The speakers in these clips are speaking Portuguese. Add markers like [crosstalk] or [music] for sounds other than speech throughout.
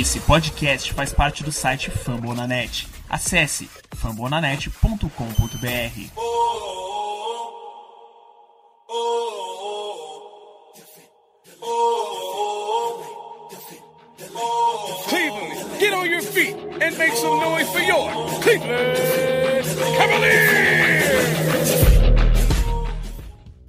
Esse podcast faz parte do site Fambonanet. Acesse fambonanet.com.br. Cleveland, get on your feet and make some noise for your Cleveland Cavaliers!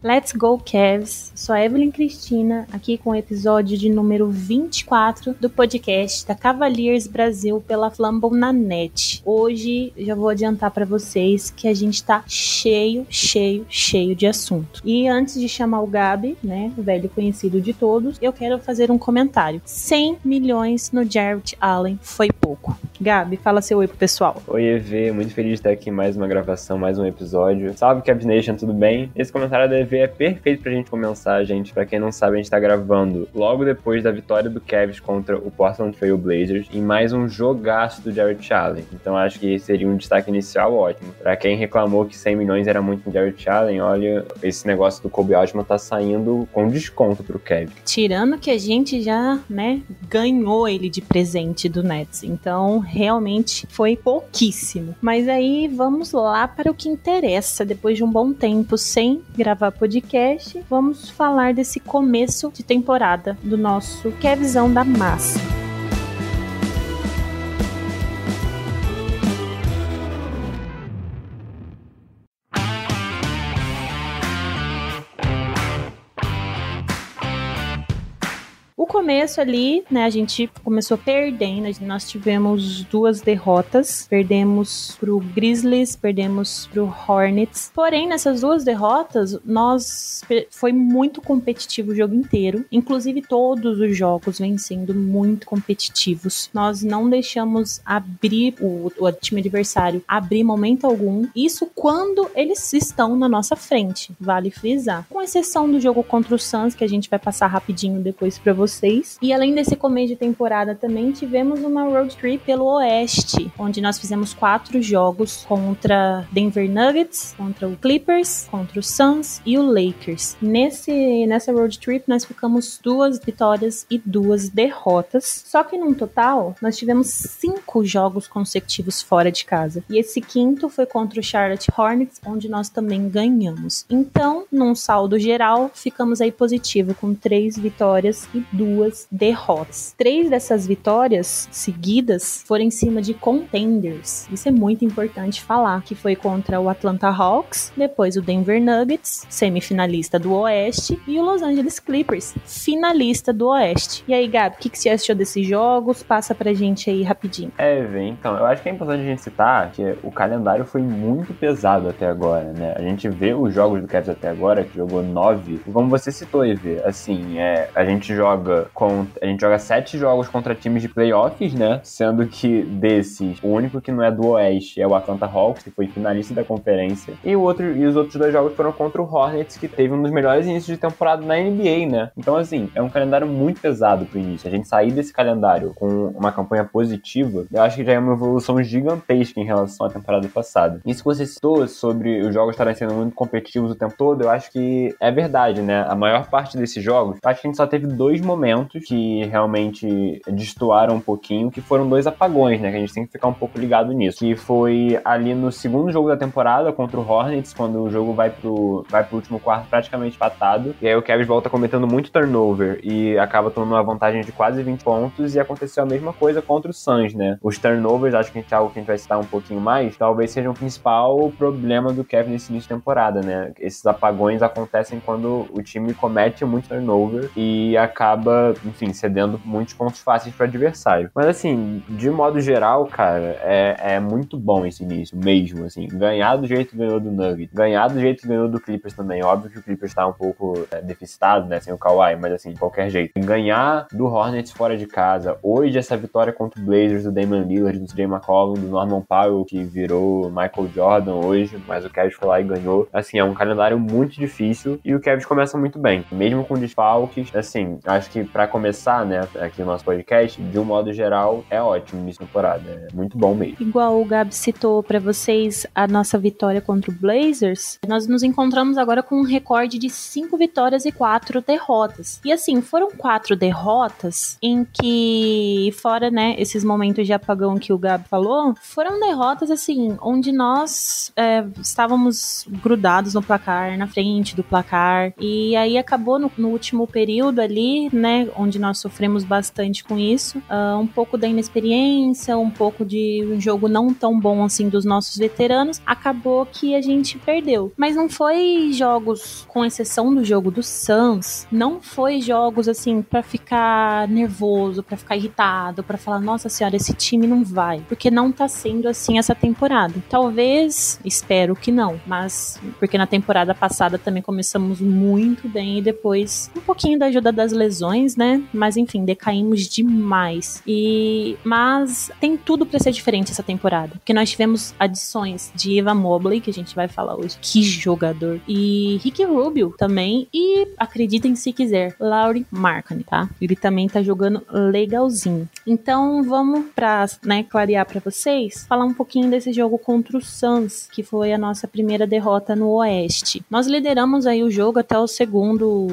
Let's Go Cavs, sou a Evelyn Cristina, aqui com o episódio de número 24 do podcast da Cavaliers Brasil pela Flamble na net. Hoje já vou adiantar para vocês que a gente tá cheio, cheio, cheio de assunto. E antes de chamar o Gabi, né, o velho conhecido de todos, eu quero fazer um comentário. 100 milhões no Jarrett Allen foi pouco. Gabi, fala seu oi pro pessoal. Oi, EV, muito feliz de estar aqui em mais uma gravação, mais um episódio. Salve, Cavs Nation, tudo bem? Esse comentário da EV é perfeito pra gente começar, gente. Pra quem não sabe, a gente tá gravando logo depois da vitória do Cavs contra o Portland Trail Blazers em mais um jogaço do Jarrett Allen. Então acho que seria um destaque inicial ótimo. Pra quem reclamou que 100 milhões era muito no Jarrett Allen, olha, esse negócio do Kobe Altman tá saindo com desconto pro Cavs. Tirando que a gente já, né, ganhou ele de presente do Nets. Então, realmente foi pouquíssimo. Mas aí vamos lá para o que interessa. Depois de um bom tempo sem gravar podcast, vamos falar desse começo de temporada do nosso Kevzão da Massa. Começo ali, né, a gente começou perdendo, nós tivemos duas derrotas, perdemos pro Grizzlies, perdemos pro Hornets. Porém, nessas duas derrotas, nós foi muito competitivo o jogo inteiro, inclusive todos os jogos vêm sendo muito competitivos. Nós não deixamos abrir o, o time adversário abrir momento algum, isso quando eles estão na nossa frente, vale frisar. Com exceção do jogo contra o Suns, que a gente vai passar rapidinho depois para vocês. E além desse começo de temporada, também tivemos uma road trip pelo Oeste, onde nós fizemos quatro jogos contra Denver Nuggets, contra o Clippers, contra o Suns e o Lakers. Nesse, nessa road trip, nós ficamos duas vitórias e duas derrotas. Só que num total, nós tivemos cinco jogos consecutivos fora de casa. E esse quinto foi contra o Charlotte Hornets, onde nós também ganhamos. Então, num saldo geral, ficamos aí positivo com três vitórias e duas derrotas. Três dessas vitórias seguidas foram em cima de contenders. Isso é muito importante falar, que foi contra o Atlanta Hawks, depois o Denver Nuggets, semifinalista do Oeste, e o Los Angeles Clippers, finalista do Oeste. E aí, Gabi, o que, que você achou desses jogos? Passa pra gente aí rapidinho. É, Vê, então, eu acho que é importante a gente citar que o calendário foi muito pesado até agora, né? A gente vê os jogos do Cavs até agora, que jogou nove, e como você citou, Evê, assim, é, a gente joga com, a gente joga sete jogos contra times de playoffs, né? Sendo que desses, o único que não é do Oeste é o Atlanta Hawks, que foi finalista da conferência, e o outro e os outros dois jogos foram contra o Hornets, que teve um dos melhores inícios de temporada na NBA, né? Então, assim, é um calendário muito pesado pro início. A gente sair desse calendário com uma campanha positiva, eu acho que já é uma evolução gigantesca em relação à temporada passada. Isso que você citou sobre os jogos estarem sendo muito competitivos o tempo todo, eu acho que é verdade, né? A maior parte desses jogos, acho que a gente só teve dois momentos que realmente destoaram um pouquinho, que foram dois apagões, né? Que a gente tem que ficar um pouco ligado nisso. Que foi ali no segundo jogo da temporada contra o Hornets, quando o jogo vai pro, vai pro último quarto praticamente empatado. E aí o Kevin volta cometendo muito turnover e acaba tomando uma vantagem de quase 20 pontos. E aconteceu a mesma coisa contra o Suns, né? Os turnovers, acho que é algo que a gente vai citar um pouquinho mais, talvez seja o principal problema do Kevin nesse início de temporada, né? Esses apagões acontecem quando o time comete muito turnover e acaba, enfim, cedendo muitos pontos fáceis para adversário. Mas assim, de modo geral, cara, é, é muito bom esse início, mesmo, assim. Ganhar do jeito que ganhou do Nugget, ganhar do jeito que ganhou do Clippers também. Óbvio que o Clippers tá um pouco é, deficitado, né, sem o Kawhi, mas assim, de qualquer jeito. Ganhar do Hornets fora de casa. Hoje, essa vitória contra o Blazers, do Damian Lillard, do CJ McCollum, do Norman Powell, que virou Michael Jordan hoje, mas o Kevin foi lá e ganhou. Assim, é um calendário muito difícil e o Kevin começa muito bem. Mesmo com desfalques, assim, acho que para começar, né, aqui no nosso podcast, de um modo geral, é ótimo início de temporada. É muito bom mesmo. Igual o Gabi citou para vocês a nossa vitória contra o Blazers, nós nos encontramos agora com um recorde de cinco vitórias e quatro derrotas. E assim, foram quatro derrotas em que, fora, né, esses momentos de apagão que o Gabi falou, foram derrotas assim, onde nós é, estávamos grudados no placar, na frente do placar. E aí acabou no, no último período ali, né, onde nós sofremos bastante com isso, uh, um pouco da inexperiência, um pouco de um jogo não tão bom assim dos nossos veteranos, acabou que a gente perdeu. Mas não foi jogos, com exceção do jogo do Suns, não foi jogos assim para ficar nervoso, para ficar irritado, para falar, nossa senhora, esse time não vai, porque não tá sendo assim essa temporada. Talvez, espero que não, mas porque na temporada passada também começamos muito bem e depois um pouquinho da ajuda das lesões, né? Mas enfim, decaímos demais. E mas tem tudo para ser diferente essa temporada, porque nós tivemos adições de Eva Mobley, que a gente vai falar hoje. Que jogador. E Rick Rubio também e acreditem se quiser, Laurie Markkinen, tá? Ele também tá jogando legalzinho. Então, vamos para, né, clarear para vocês, falar um pouquinho desse jogo contra o Suns, que foi a nossa primeira derrota no Oeste. Nós lideramos aí o jogo até o segundo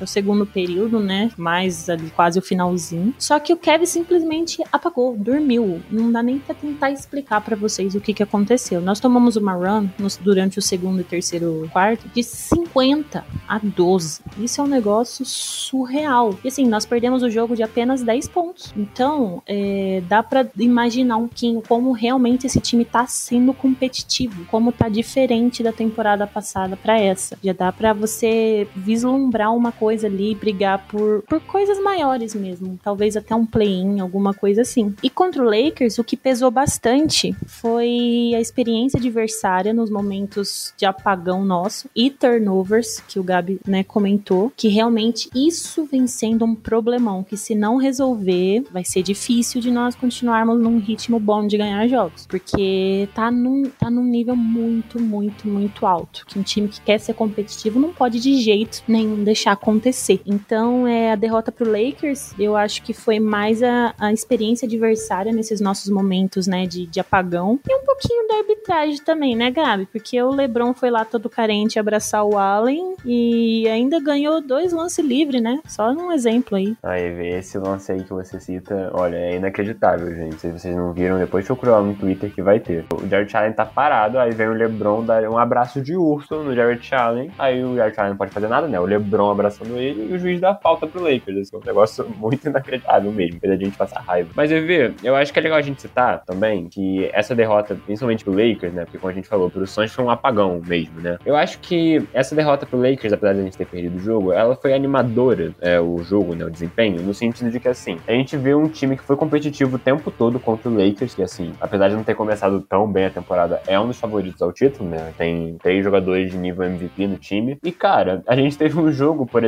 o segundo período, né? Mais ali quase o finalzinho. Só que o Kevin simplesmente apagou, dormiu. Não dá nem pra tentar explicar para vocês o que, que aconteceu. Nós tomamos uma run nos, durante o segundo e terceiro quarto de 50 a 12. Isso é um negócio surreal. E assim, nós perdemos o jogo de apenas 10 pontos. Então, é, dá para imaginar um pouquinho como realmente esse time tá sendo competitivo, como tá diferente da temporada passada para essa. Já dá para você vislumbrar uma coisa coisa ali, brigar por, por coisas maiores mesmo. Talvez até um play-in, alguma coisa assim. E contra o Lakers, o que pesou bastante foi a experiência adversária nos momentos de apagão nosso e turnovers, que o Gabi, né, comentou, que realmente isso vem sendo um problemão, que se não resolver, vai ser difícil de nós continuarmos num ritmo bom de ganhar jogos, porque tá num, tá num nível muito, muito, muito alto, que um time que quer ser competitivo não pode de jeito nenhum deixar acontecer. Então, é a derrota pro Lakers, eu acho que foi mais a, a experiência adversária nesses nossos momentos, né, de, de apagão. E um pouquinho da arbitragem também, né, Gabi? Porque o LeBron foi lá todo carente abraçar o Allen e ainda ganhou dois lances livres, né? Só um exemplo aí. Aí, esse lance aí que você cita, olha, é inacreditável, gente. Se vocês não viram, depois procura lá no Twitter que vai ter. O Jared Allen tá parado, aí vem o LeBron dar um abraço de urso no Jared Allen, aí o Jared Allen não pode fazer nada, né? O LeBron abraçando ele e o juiz dá falta pro Lakers. Assim, um negócio [laughs] muito inacreditável mesmo, fez a gente passar raiva. Mas, EV, eu acho que é legal a gente citar também que essa derrota, principalmente pro Lakers, né? Porque como a gente falou, pro Suns foi um apagão mesmo, né? Eu acho que essa derrota pro Lakers, apesar de a gente ter perdido o jogo, ela foi animadora, é, o jogo, né? O desempenho, no sentido de que, assim, a gente vê um time que foi competitivo o tempo todo contra o Lakers, que, assim, apesar de não ter começado tão bem a temporada, é um dos favoritos ao título, né? Tem três jogadores de nível MVP no time. E, cara, a gente teve um jogo, por exemplo,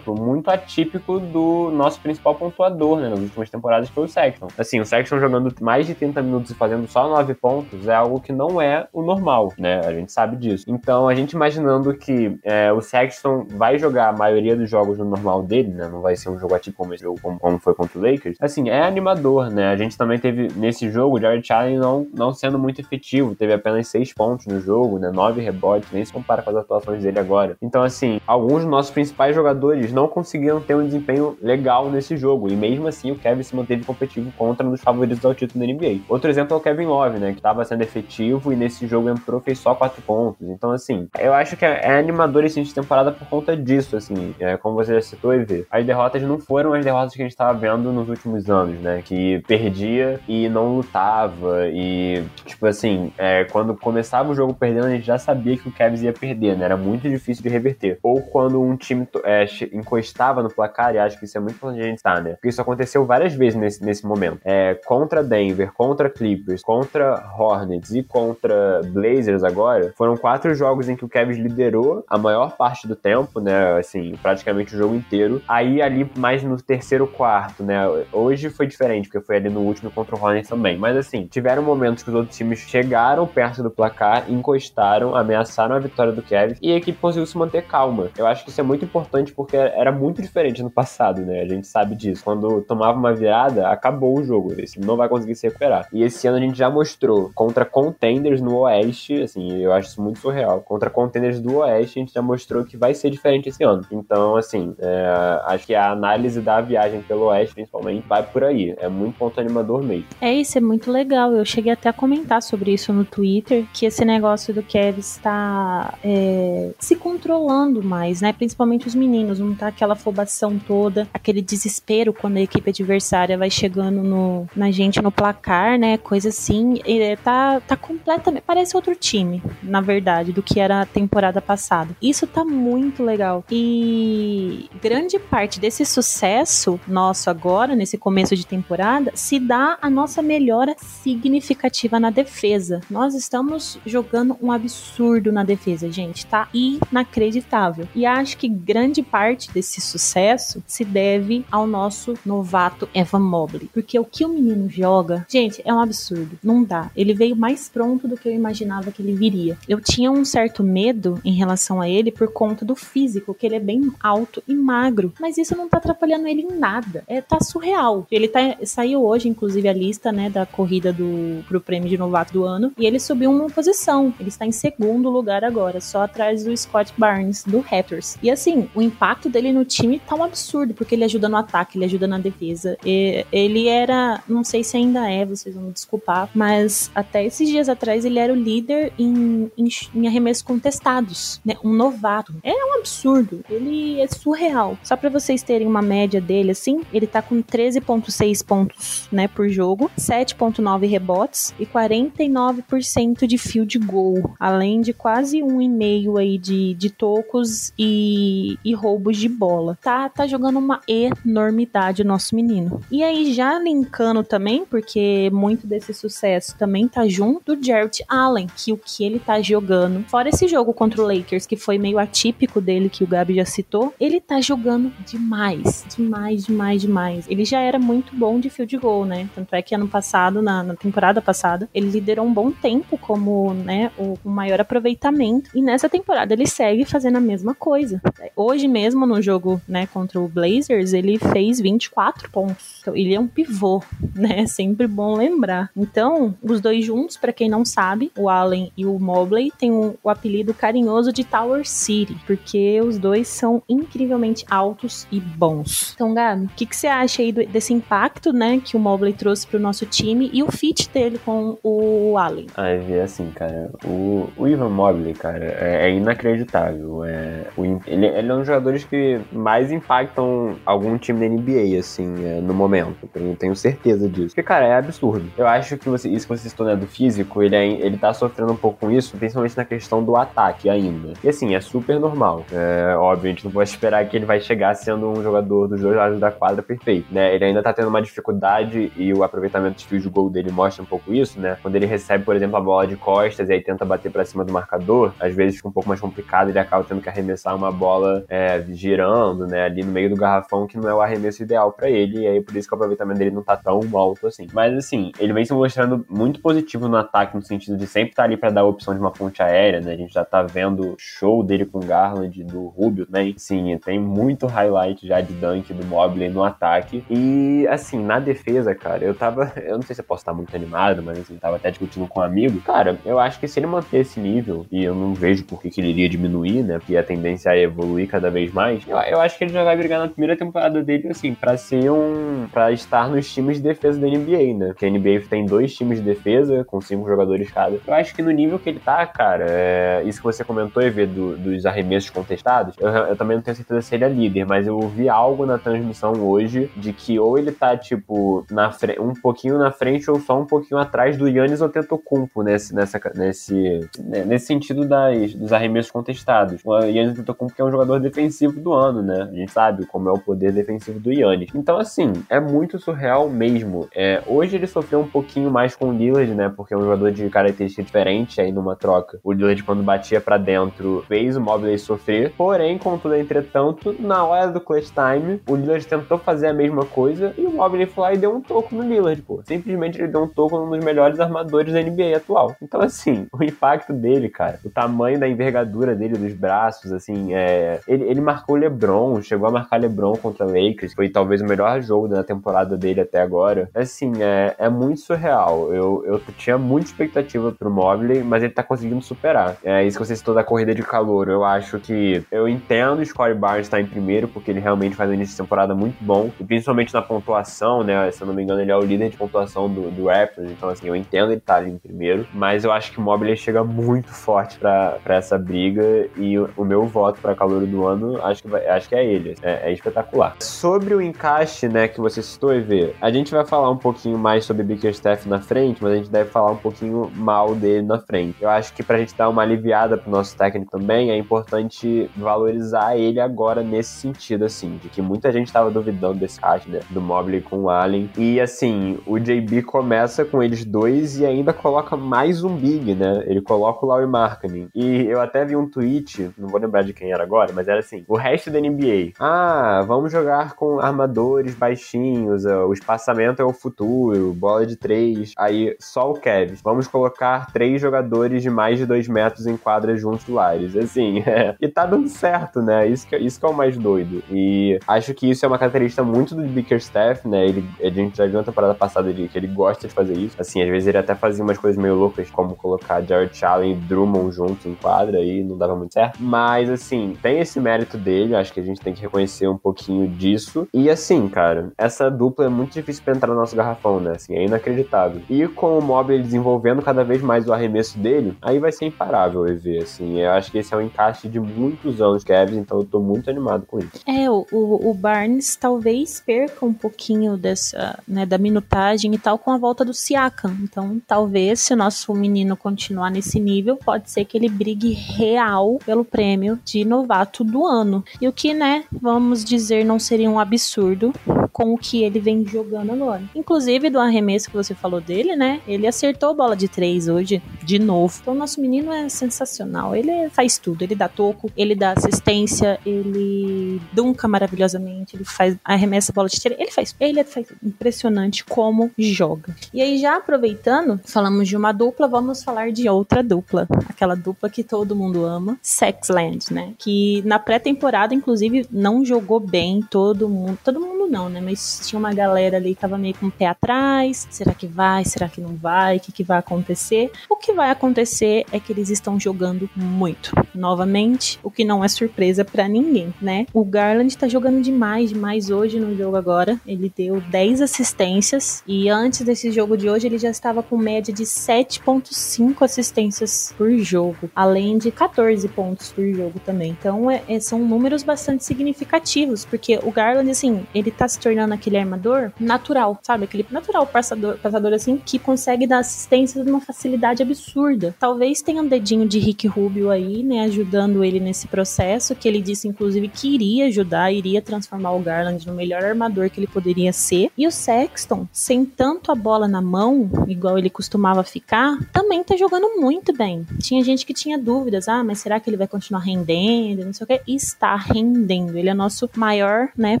muito atípico do nosso principal pontuador, né, nas últimas temporadas, que foi o Sexton. Assim, o Sexton jogando mais de 30 minutos e fazendo só 9 pontos é algo que não é o normal, né, a gente sabe disso. Então, a gente imaginando que é, o Sexton vai jogar a maioria dos jogos no normal dele, né, não vai ser um jogo atípico como, como, como foi contra o Lakers, assim, é animador, né, a gente também teve, nesse jogo, o Jared Allen não, não sendo muito efetivo, teve apenas 6 pontos no jogo, né, 9 rebotes, nem se compara com as atuações dele agora. Então, assim, alguns dos nossos principais jogadores não conseguiram ter um desempenho legal nesse jogo. E mesmo assim, o Kevin se manteve competitivo contra um dos favoritos ao título da NBA. Outro exemplo é o Kevin Love, né? Que estava sendo efetivo e nesse jogo entrou, fez só quatro pontos. Então, assim, eu acho que é animador esse de temporada por conta disso, assim. É, como você já citou, EV. As derrotas não foram as derrotas que a gente estava vendo nos últimos anos, né? Que perdia e não lutava. E, tipo assim, é, quando começava o jogo perdendo, a gente já sabia que o Kevin ia perder, né? Era muito difícil de reverter. Ou quando um time é, encostava no placar, e acho que isso é muito importante a gente estar, né? Porque isso aconteceu várias vezes nesse, nesse momento. É, contra Denver, contra Clippers, contra Hornets e contra Blazers agora, foram quatro jogos em que o Kevin liderou a maior parte do tempo, né? Assim, praticamente o jogo inteiro. Aí ali mais no terceiro quarto, né? Hoje foi diferente, porque foi ali no último contra o Hornets também. Mas assim, tiveram momentos que os outros times chegaram perto do placar, encostaram, ameaçaram a vitória do Kevin e a equipe conseguiu se manter calma. Eu acho que isso é muito importante porque era muito diferente no passado, né? A gente sabe disso. Quando tomava uma virada, acabou o jogo. Esse não vai conseguir se recuperar. E esse ano a gente já mostrou contra contenders no Oeste, assim, eu acho isso muito surreal. Contra contenders do Oeste, a gente já mostrou que vai ser diferente esse ano. Então, assim, é, acho que a análise da viagem pelo Oeste, principalmente, vai por aí. É muito ponto animador mesmo. É isso, é muito legal. Eu cheguei até a comentar sobre isso no Twitter, que esse negócio do Kev está é, se controlando mais, né? Principalmente os meninos, não tá aquela afobação toda, aquele desespero quando a equipe adversária vai chegando no, na gente no placar, né? Coisa assim. E tá, tá completamente. Parece outro time, na verdade, do que era a temporada passada. Isso tá muito legal. E grande parte desse sucesso nosso agora, nesse começo de temporada, se dá a nossa melhora significativa na defesa. Nós estamos jogando um absurdo na defesa, gente. Tá inacreditável. E acho que grande parte desse sucesso se deve ao nosso novato Evan Mobley. Porque o que o menino joga, gente, é um absurdo. Não dá. Ele veio mais pronto do que eu imaginava que ele viria. Eu tinha um certo medo em relação a ele por conta do físico, que ele é bem alto e magro. Mas isso não tá atrapalhando ele em nada. É, tá surreal. Ele tá, saiu hoje, inclusive, a lista, né, da corrida do, pro prêmio de novato do ano. E ele subiu uma posição. Ele está em segundo lugar agora, só atrás do Scott Barnes, do Raptors. E assim, o impacto dele no time tá um absurdo, porque ele ajuda no ataque, ele ajuda na defesa. E ele era, não sei se ainda é, vocês vão me desculpar, mas até esses dias atrás ele era o líder em, em, em arremessos contestados, né? Um novato. É um absurdo. Ele é surreal. Só para vocês terem uma média dele, assim, ele tá com 13,6 pontos, né, por jogo, 7,9 rebotes e 49% de field goal, além de quase um e meio aí de, de tocos e, e roubos de bola. Tá, tá jogando uma enormidade o nosso menino. E aí, já linkando também, porque muito desse sucesso também tá junto do Jarrett Allen, que o que ele tá jogando, fora esse jogo contra o Lakers, que foi meio atípico dele, que o Gabi já citou, ele tá jogando demais, demais, demais, demais. Ele já era muito bom de field goal, né? Tanto é que ano passado, na, na temporada passada, ele liderou um bom tempo como, né, o, o maior aproveitamento. E nessa temporada ele segue fazendo a mesma coisa. Hoje mesmo, no jogo, né, contra o Blazers, ele fez 24 pontos. Então, ele é um pivô, [laughs] né? Sempre bom lembrar. Então, os dois juntos, para quem não sabe, o Allen e o Mobley têm um, o apelido carinhoso de Tower City, porque os dois são incrivelmente altos e bons. Então, Gabi, o que, que você acha aí do, desse impacto, né, que o Mobley trouxe pro nosso time e o fit dele com o Allen? Ah, é assim, cara, o, o Ivan Mobley, cara, é, é inacreditável. É, o, ele, ele é um dos jogadores que mais impactam algum time da NBA, assim, é, no momento. Eu tenho certeza disso. Porque, cara, é absurdo. Eu acho que você, isso que você citou, né, do físico, ele, é, ele tá sofrendo um pouco com isso, principalmente na questão do ataque ainda. E assim, é super normal. É óbvio, a gente não pode esperar que ele vai chegar sendo um jogador dos dois lados da quadra perfeito, né? Ele ainda tá tendo uma dificuldade e o aproveitamento de fios de gol dele mostra um pouco isso, né? Quando ele recebe, por exemplo, a bola de costas e aí tenta bater para cima do marcador, às vezes fica um pouco mais complicado, ele acaba tendo que arremessar uma bola é, girando, né, ali no meio do garrafão, que não é o arremesso ideal para ele, e aí por isso que o aproveitamento dele não tá tão alto assim. Mas assim, ele vem se mostrando muito positivo no ataque, no sentido de sempre estar tá ali para dar a opção de uma ponte aérea, né? A gente já tá vendo show dele com o Garland, do Rubio, né? Sim, tem muito highlight já de dunk do Mobley no ataque. E assim, na defesa, cara, eu tava. Eu não sei se eu posso estar muito animado, mas assim, tava até discutindo com um amigo. Cara, eu acho que se ele manter esse nível, e eu não vejo por que, que ele iria diminuir, né? Porque a tendência é evoluir cada vez mais. Eu, eu acho que ele já vai brigar na primeira temporada dele, assim, para ser um. para estar nos times de defesa da NBA, né? Porque a NBA tem dois times de defesa, com cinco jogadores cada. Eu acho que no nível que ele tá, cara, é... isso que você comentou, Evê, do, dos arremessos contestados, eu, eu, também não tenho certeza se ele é líder, mas eu ouvi algo na transmissão hoje de que ou ele tá, tipo, na um pouquinho na frente ou só um pouquinho atrás do Yannis Antetokounmpo nesse, nessa, nesse, né, nesse sentido das, dos arremessos contestados. O Yannis Antetokounmpo que é um jogador defensivo do ano, né? A gente sabe como é o poder defensivo do Yannis. Então, assim, é muito surreal mesmo. É, hoje ele sofreu um pouquinho mais com o Lillard, né? Porque é um jogador de característica diferente aí numa troca. O Lillard, quando batia para dentro, fez o Mobley sofrer. Porém, contudo, entretanto, na hora do clutch time, o Lillard tentou fazer a mesma coisa e o Mobley foi lá e deu um toco no Lillard, pô. Simplesmente ele deu um toco num dos melhores armadores da NBA atual. Então, assim, [laughs] o impacto dele, cara, o tamanho da envergadura dele, dos braços, assim, é... Ele, ele marcou LeBron, chegou a marcar LeBron contra Lakers, foi talvez o melhor jogo da temporada dele até agora. Assim, é, é muito surreal. Eu, eu tinha muita expectativa pro Mobley, mas ele tá conseguindo superar. É isso que você citou da corrida de calor. Eu acho que eu entendo o Scottie Barnes estar em primeiro, porque ele realmente faz um início de temporada muito bom, e principalmente na pontuação, né? Se eu não me engano, ele é o líder de pontuação do, do Raptors, então assim, eu entendo ele estar tá ali em primeiro, mas eu acho que o Mobley chega muito forte para essa briga e o, o meu voto para calor do ano, acho que, vai, acho que é ele. É, é, espetacular. Sobre o encaixe, né, que você citou, EV, a gente vai falar um pouquinho mais sobre Bickerstaff na frente, mas a gente deve falar um pouquinho mal dele na frente. Eu acho que pra gente dar uma aliviada pro nosso técnico também, é importante valorizar ele agora nesse sentido, assim, de que muita gente tava duvidando desse encaixe, né, do Mobley com o Allen. E, assim, o JB começa com eles dois e ainda coloca mais um big, né? Ele coloca o Laurie Markkinen. E eu até vi um tweet, não vou lembrar de quem era agora, mas era assim, o resto da NBA. Ah, vamos jogar com armadores baixinhos, o espaçamento é o futuro, bola de três. Aí só o Kevin. Vamos colocar três jogadores de mais de dois metros em quadra juntos do Lares. Assim, é. [laughs] E tá dando certo, né? Isso que, isso que é o mais doido. E acho que isso é uma característica muito do Bickerstaff, né? Ele, a gente já viu na temporada passada de, que ele gosta de fazer isso. Assim, às vezes ele até fazia umas coisas meio loucas, como colocar Jared Allen e Drummond juntos em quadra e não dava muito certo. Mas, assim, tem esse mérito dele, acho que a gente tem que reconhecer um pouquinho disso. E, assim, cara, essa dupla é muito difícil pra entrar no nosso garrafão, né? Assim, é inacreditável. E com o Mobley desenvolvendo cada vez mais o arremesso dele, aí vai ser imparável EV, assim. Eu acho que esse é um encaixe de muitos anos, Kevin, então eu tô muito animado com isso. É, o, o Barnes talvez perca um pouquinho dessa, né, da minutagem e tal com a volta do Siakam. Então, talvez, se o nosso menino continuar nesse nível, pode ser que ele brigue real pelo prêmio de novato do ano. E o que, né, vamos dizer, não seria um absurdo com o que ele vem jogando agora. Inclusive, do arremesso que você falou dele, né? Ele acertou bola de três hoje, de novo. Então, nosso menino é sensacional. Ele faz tudo. Ele dá toco, ele dá assistência, ele dunca maravilhosamente, ele faz arremessa bola de três. Ele faz. Ele é faz impressionante como joga. E aí, já aproveitando, falamos de uma dupla, vamos falar de outra dupla. Aquela dupla que todo mundo ama, Sexland, né? Que na pré-temporada, inclusive, não jogou bem. Todo mundo. Todo mundo não, né? Mas tinha uma galera ali que tava meio com o pé atrás. Será que vai? Será que não vai? O que, que vai acontecer? O que vai acontecer é que eles estão jogando muito. Novamente, o que não é surpresa para ninguém, né? O Garland tá jogando demais, demais hoje no jogo agora. Ele deu 10 assistências e antes desse jogo de hoje ele já estava com média de 7.5 assistências por jogo, além de 14 pontos por jogo também. Então, é, é, são números bastante significativos, porque o Garland, assim, ele tá se tornando aquele armador natural, sabe? Aquele natural passador, passador assim, que consegue dar assistência de uma facilidade absurda. Talvez tenha um dedinho de Rick Rubio aí, né, ajudando ele nesse processo, que ele disse, inclusive, que iria ajudar, iria transformar o Garland no melhor armador que ele poderia ser. E o Sexton, sem tanto a bola na mão, igual ele costumava ficar, também tá jogando muito bem. Tinha gente que tinha dúvidas, ah, mas será que ele vai continuar rendendo, não sei o que. Está rendendo. Ele é nosso maior, né,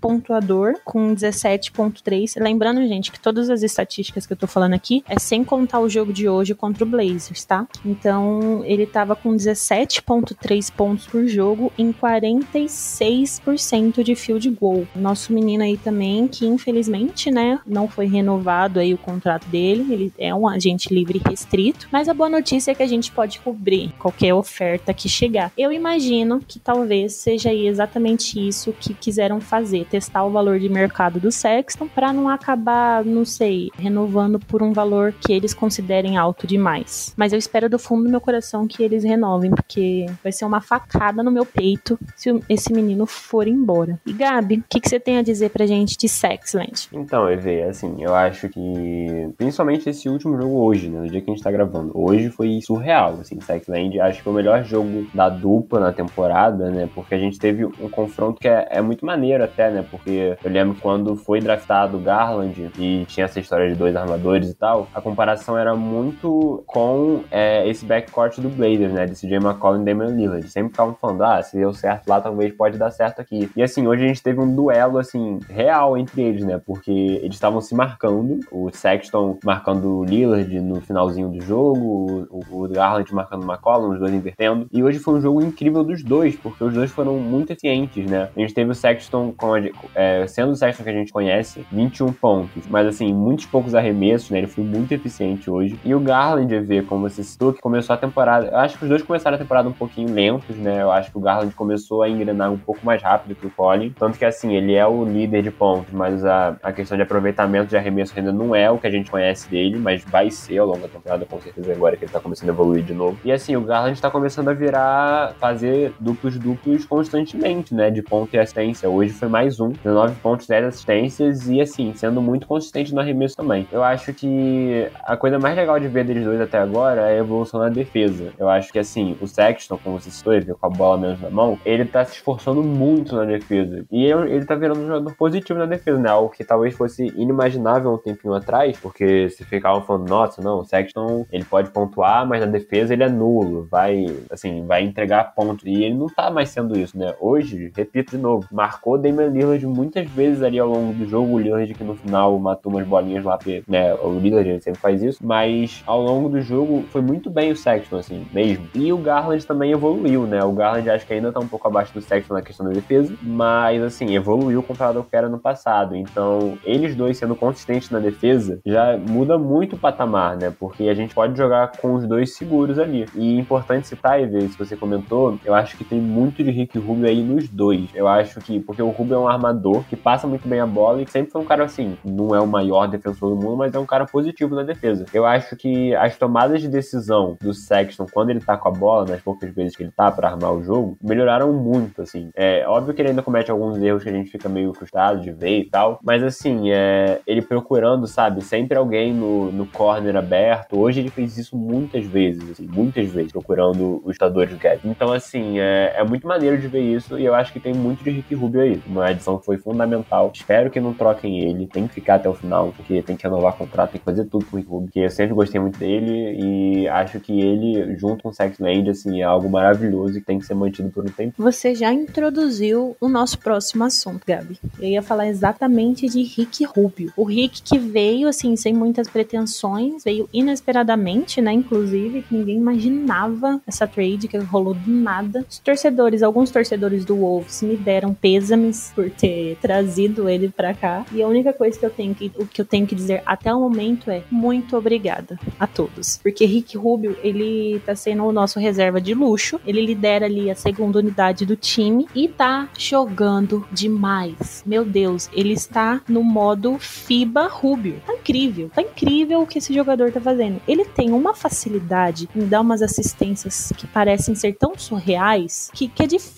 pontuador com 17.3. Lembrando, gente, que todas as estatísticas que eu tô falando aqui é sem contar o jogo de hoje contra o Blazers, tá? Então, ele tava com 17.3 pontos por jogo em 46% de field goal. Nosso menino aí também, que infelizmente, né, não foi renovado aí o contrato dele, ele é um agente livre restrito, mas a boa notícia é que a gente pode cobrir qualquer oferta que chegar. Eu imagino que talvez seja exatamente isso que quiseram fazer, testar o valor de mercado do Sexton para não acabar, não sei, renovando por um valor que eles considerem alto demais. Mas eu espero do fundo do meu coração que eles renovem, porque vai ser uma facada no meu peito se esse menino for embora. E Gabi, o que, que, você tem a dizer pra gente de Sexland? Então, Eve, assim, eu acho que principalmente esse último jogo hoje, né, no dia que a gente tá gravando, hoje foi surreal, assim, Sexland, acho que foi o melhor jogo da dupla na temporada, né, porque a gente teve um confronto que é, é muito maneiro até, né, porque eu lembro quando foi draftado o Garland e tinha essa história de dois armadores e tal, a comparação era muito com é, esse backcourt do Blazers, né? De CJ McCollum e Damian Lillard. Sempre ficavam falando, ah, se deu certo lá, talvez pode dar certo aqui. E assim, hoje a gente teve um duelo, assim, real entre eles, né? Porque eles estavam se marcando, o Sexton marcando o Lillard no finalzinho do jogo, o, o Garland marcando o McCollum, os dois invertendo. E hoje foi um jogo incrível dos dois, porque os dois foram muito eficientes, né? A gente teve o Sexton, com a, é, sendo o Sexton que a gente conhece, 21 pontos, mas assim, muitos poucos arremessos, né? Ele foi muito eficiente hoje. E o Garland, EV, como você citou, que começou a temporada. Eu acho que os dois começaram a temporada um pouquinho lentos, né? Eu acho que o Garland começou a engrenar um pouco mais rápido que o Colin. Tanto que assim, ele é o líder de pontos, mas a, a questão de aproveitamento de arremesso ainda não é o que a gente conhece dele, mas vai ser ao longo da temporada, com certeza, agora que ele tá começando a evoluir de novo. E assim, o Garland tá começando a virar, fazer duplos duplos constantemente, né? De ponto e assistência. Hoje foi mais um, 19 pontos, 10 assistências e assim, sendo muito consistente no arremesso também. Eu acho que a coisa mais legal de ver deles dois até agora é a evolução na defesa. Eu acho que assim, o Sexton, como você citou, ele com a bola menos na mão, ele tá se esforçando muito na defesa. E ele, tá virando um jogador positivo na defesa, né? Algo que talvez fosse inimaginável um tempinho atrás, porque se ficavam falando, nossa, não, o Sexton ele pode pontuar, mas na defesa ele é nulo, vai, assim, vai entregar pontos. E ele não tá mais sendo isso, né? Hoje, repito de novo, marcou Damian Lillard muitas vezes ali ao longo do jogo, o Lillard que no final matou umas bolinhas lá, né? O Lillard sempre faz isso, mas ao longo do jogo foi muito bem o Sexton, assim, mesmo. E o Garland também evoluiu, né? O Garland acho que ainda tá um pouco abaixo do Sexton na questão da defesa, mas assim, evoluiu comparado ao que era no passado. Então, eles dois sendo consistentes na defesa já muda muito o patamar, né? Porque a gente pode jogar com os dois seguros ali. E é importante citar, Eve, se você comentou, eu acho que tem muito de Rick Rubio aí nos dois. Eu acho que, porque o Rubio é um armador que passa muito bem a bola e sempre foi um cara assim, não é o maior defensor do mundo, mas é um cara positivo na defesa. Eu acho que as tomadas de decisão do Sexton quando ele tá com a bola, nas poucas vezes que ele tá para armar o jogo, melhoraram muito, assim. É óbvio que ele ainda comete alguns erros que a gente fica meio frustrado de ver e tal, mas assim, é, ele procurando, sabe, sempre alguém no, no corner aberto. Hoje ele fez isso muitas vezes, assim, muitas vezes, procurando os chutadores do gap. Então, assim, é, é muito maneiro de ver isso e eu acho que tem muito de Rick Rubio aí. Uma edição foi fundamental. Espero que não troquem ele, tem que ficar até o final, porque tem que renovar o contrato, tem que fazer tudo com o Rick Rubio, porque eu sempre gostei muito dele e acho que ele, junto com o Sex Land, assim, é algo maravilhoso e tem que ser mantido por um tempo. Você já introduziu o nosso próximo assunto, Gabi. Eu ia falar exatamente de Rick Rubio. O Rick que veio, assim, sem muitas pretensões, veio inesperadamente, né? Inclusive, que ninguém imaginava essa trade que rolou do nada. Os torcedores, alguns torcedores do Wolves me deram pêsames por ter trazido ele para cá. E a única coisa que eu tenho que, o que eu tenho que dizer até o momento é muito obrigada a todos. Porque Rick Rubio, ele tá sendo o nosso reserva de luxo. Ele lidera ali a segunda unidade do time e tá jogando demais. Meu Deus, ele está no modo FIBA Rubio. Tá incrível, tá incrível o que esse jogador tá fazendo. Ele tem uma facilidade em dar umas assistências que parecem ser tão surreais que, que é difícil,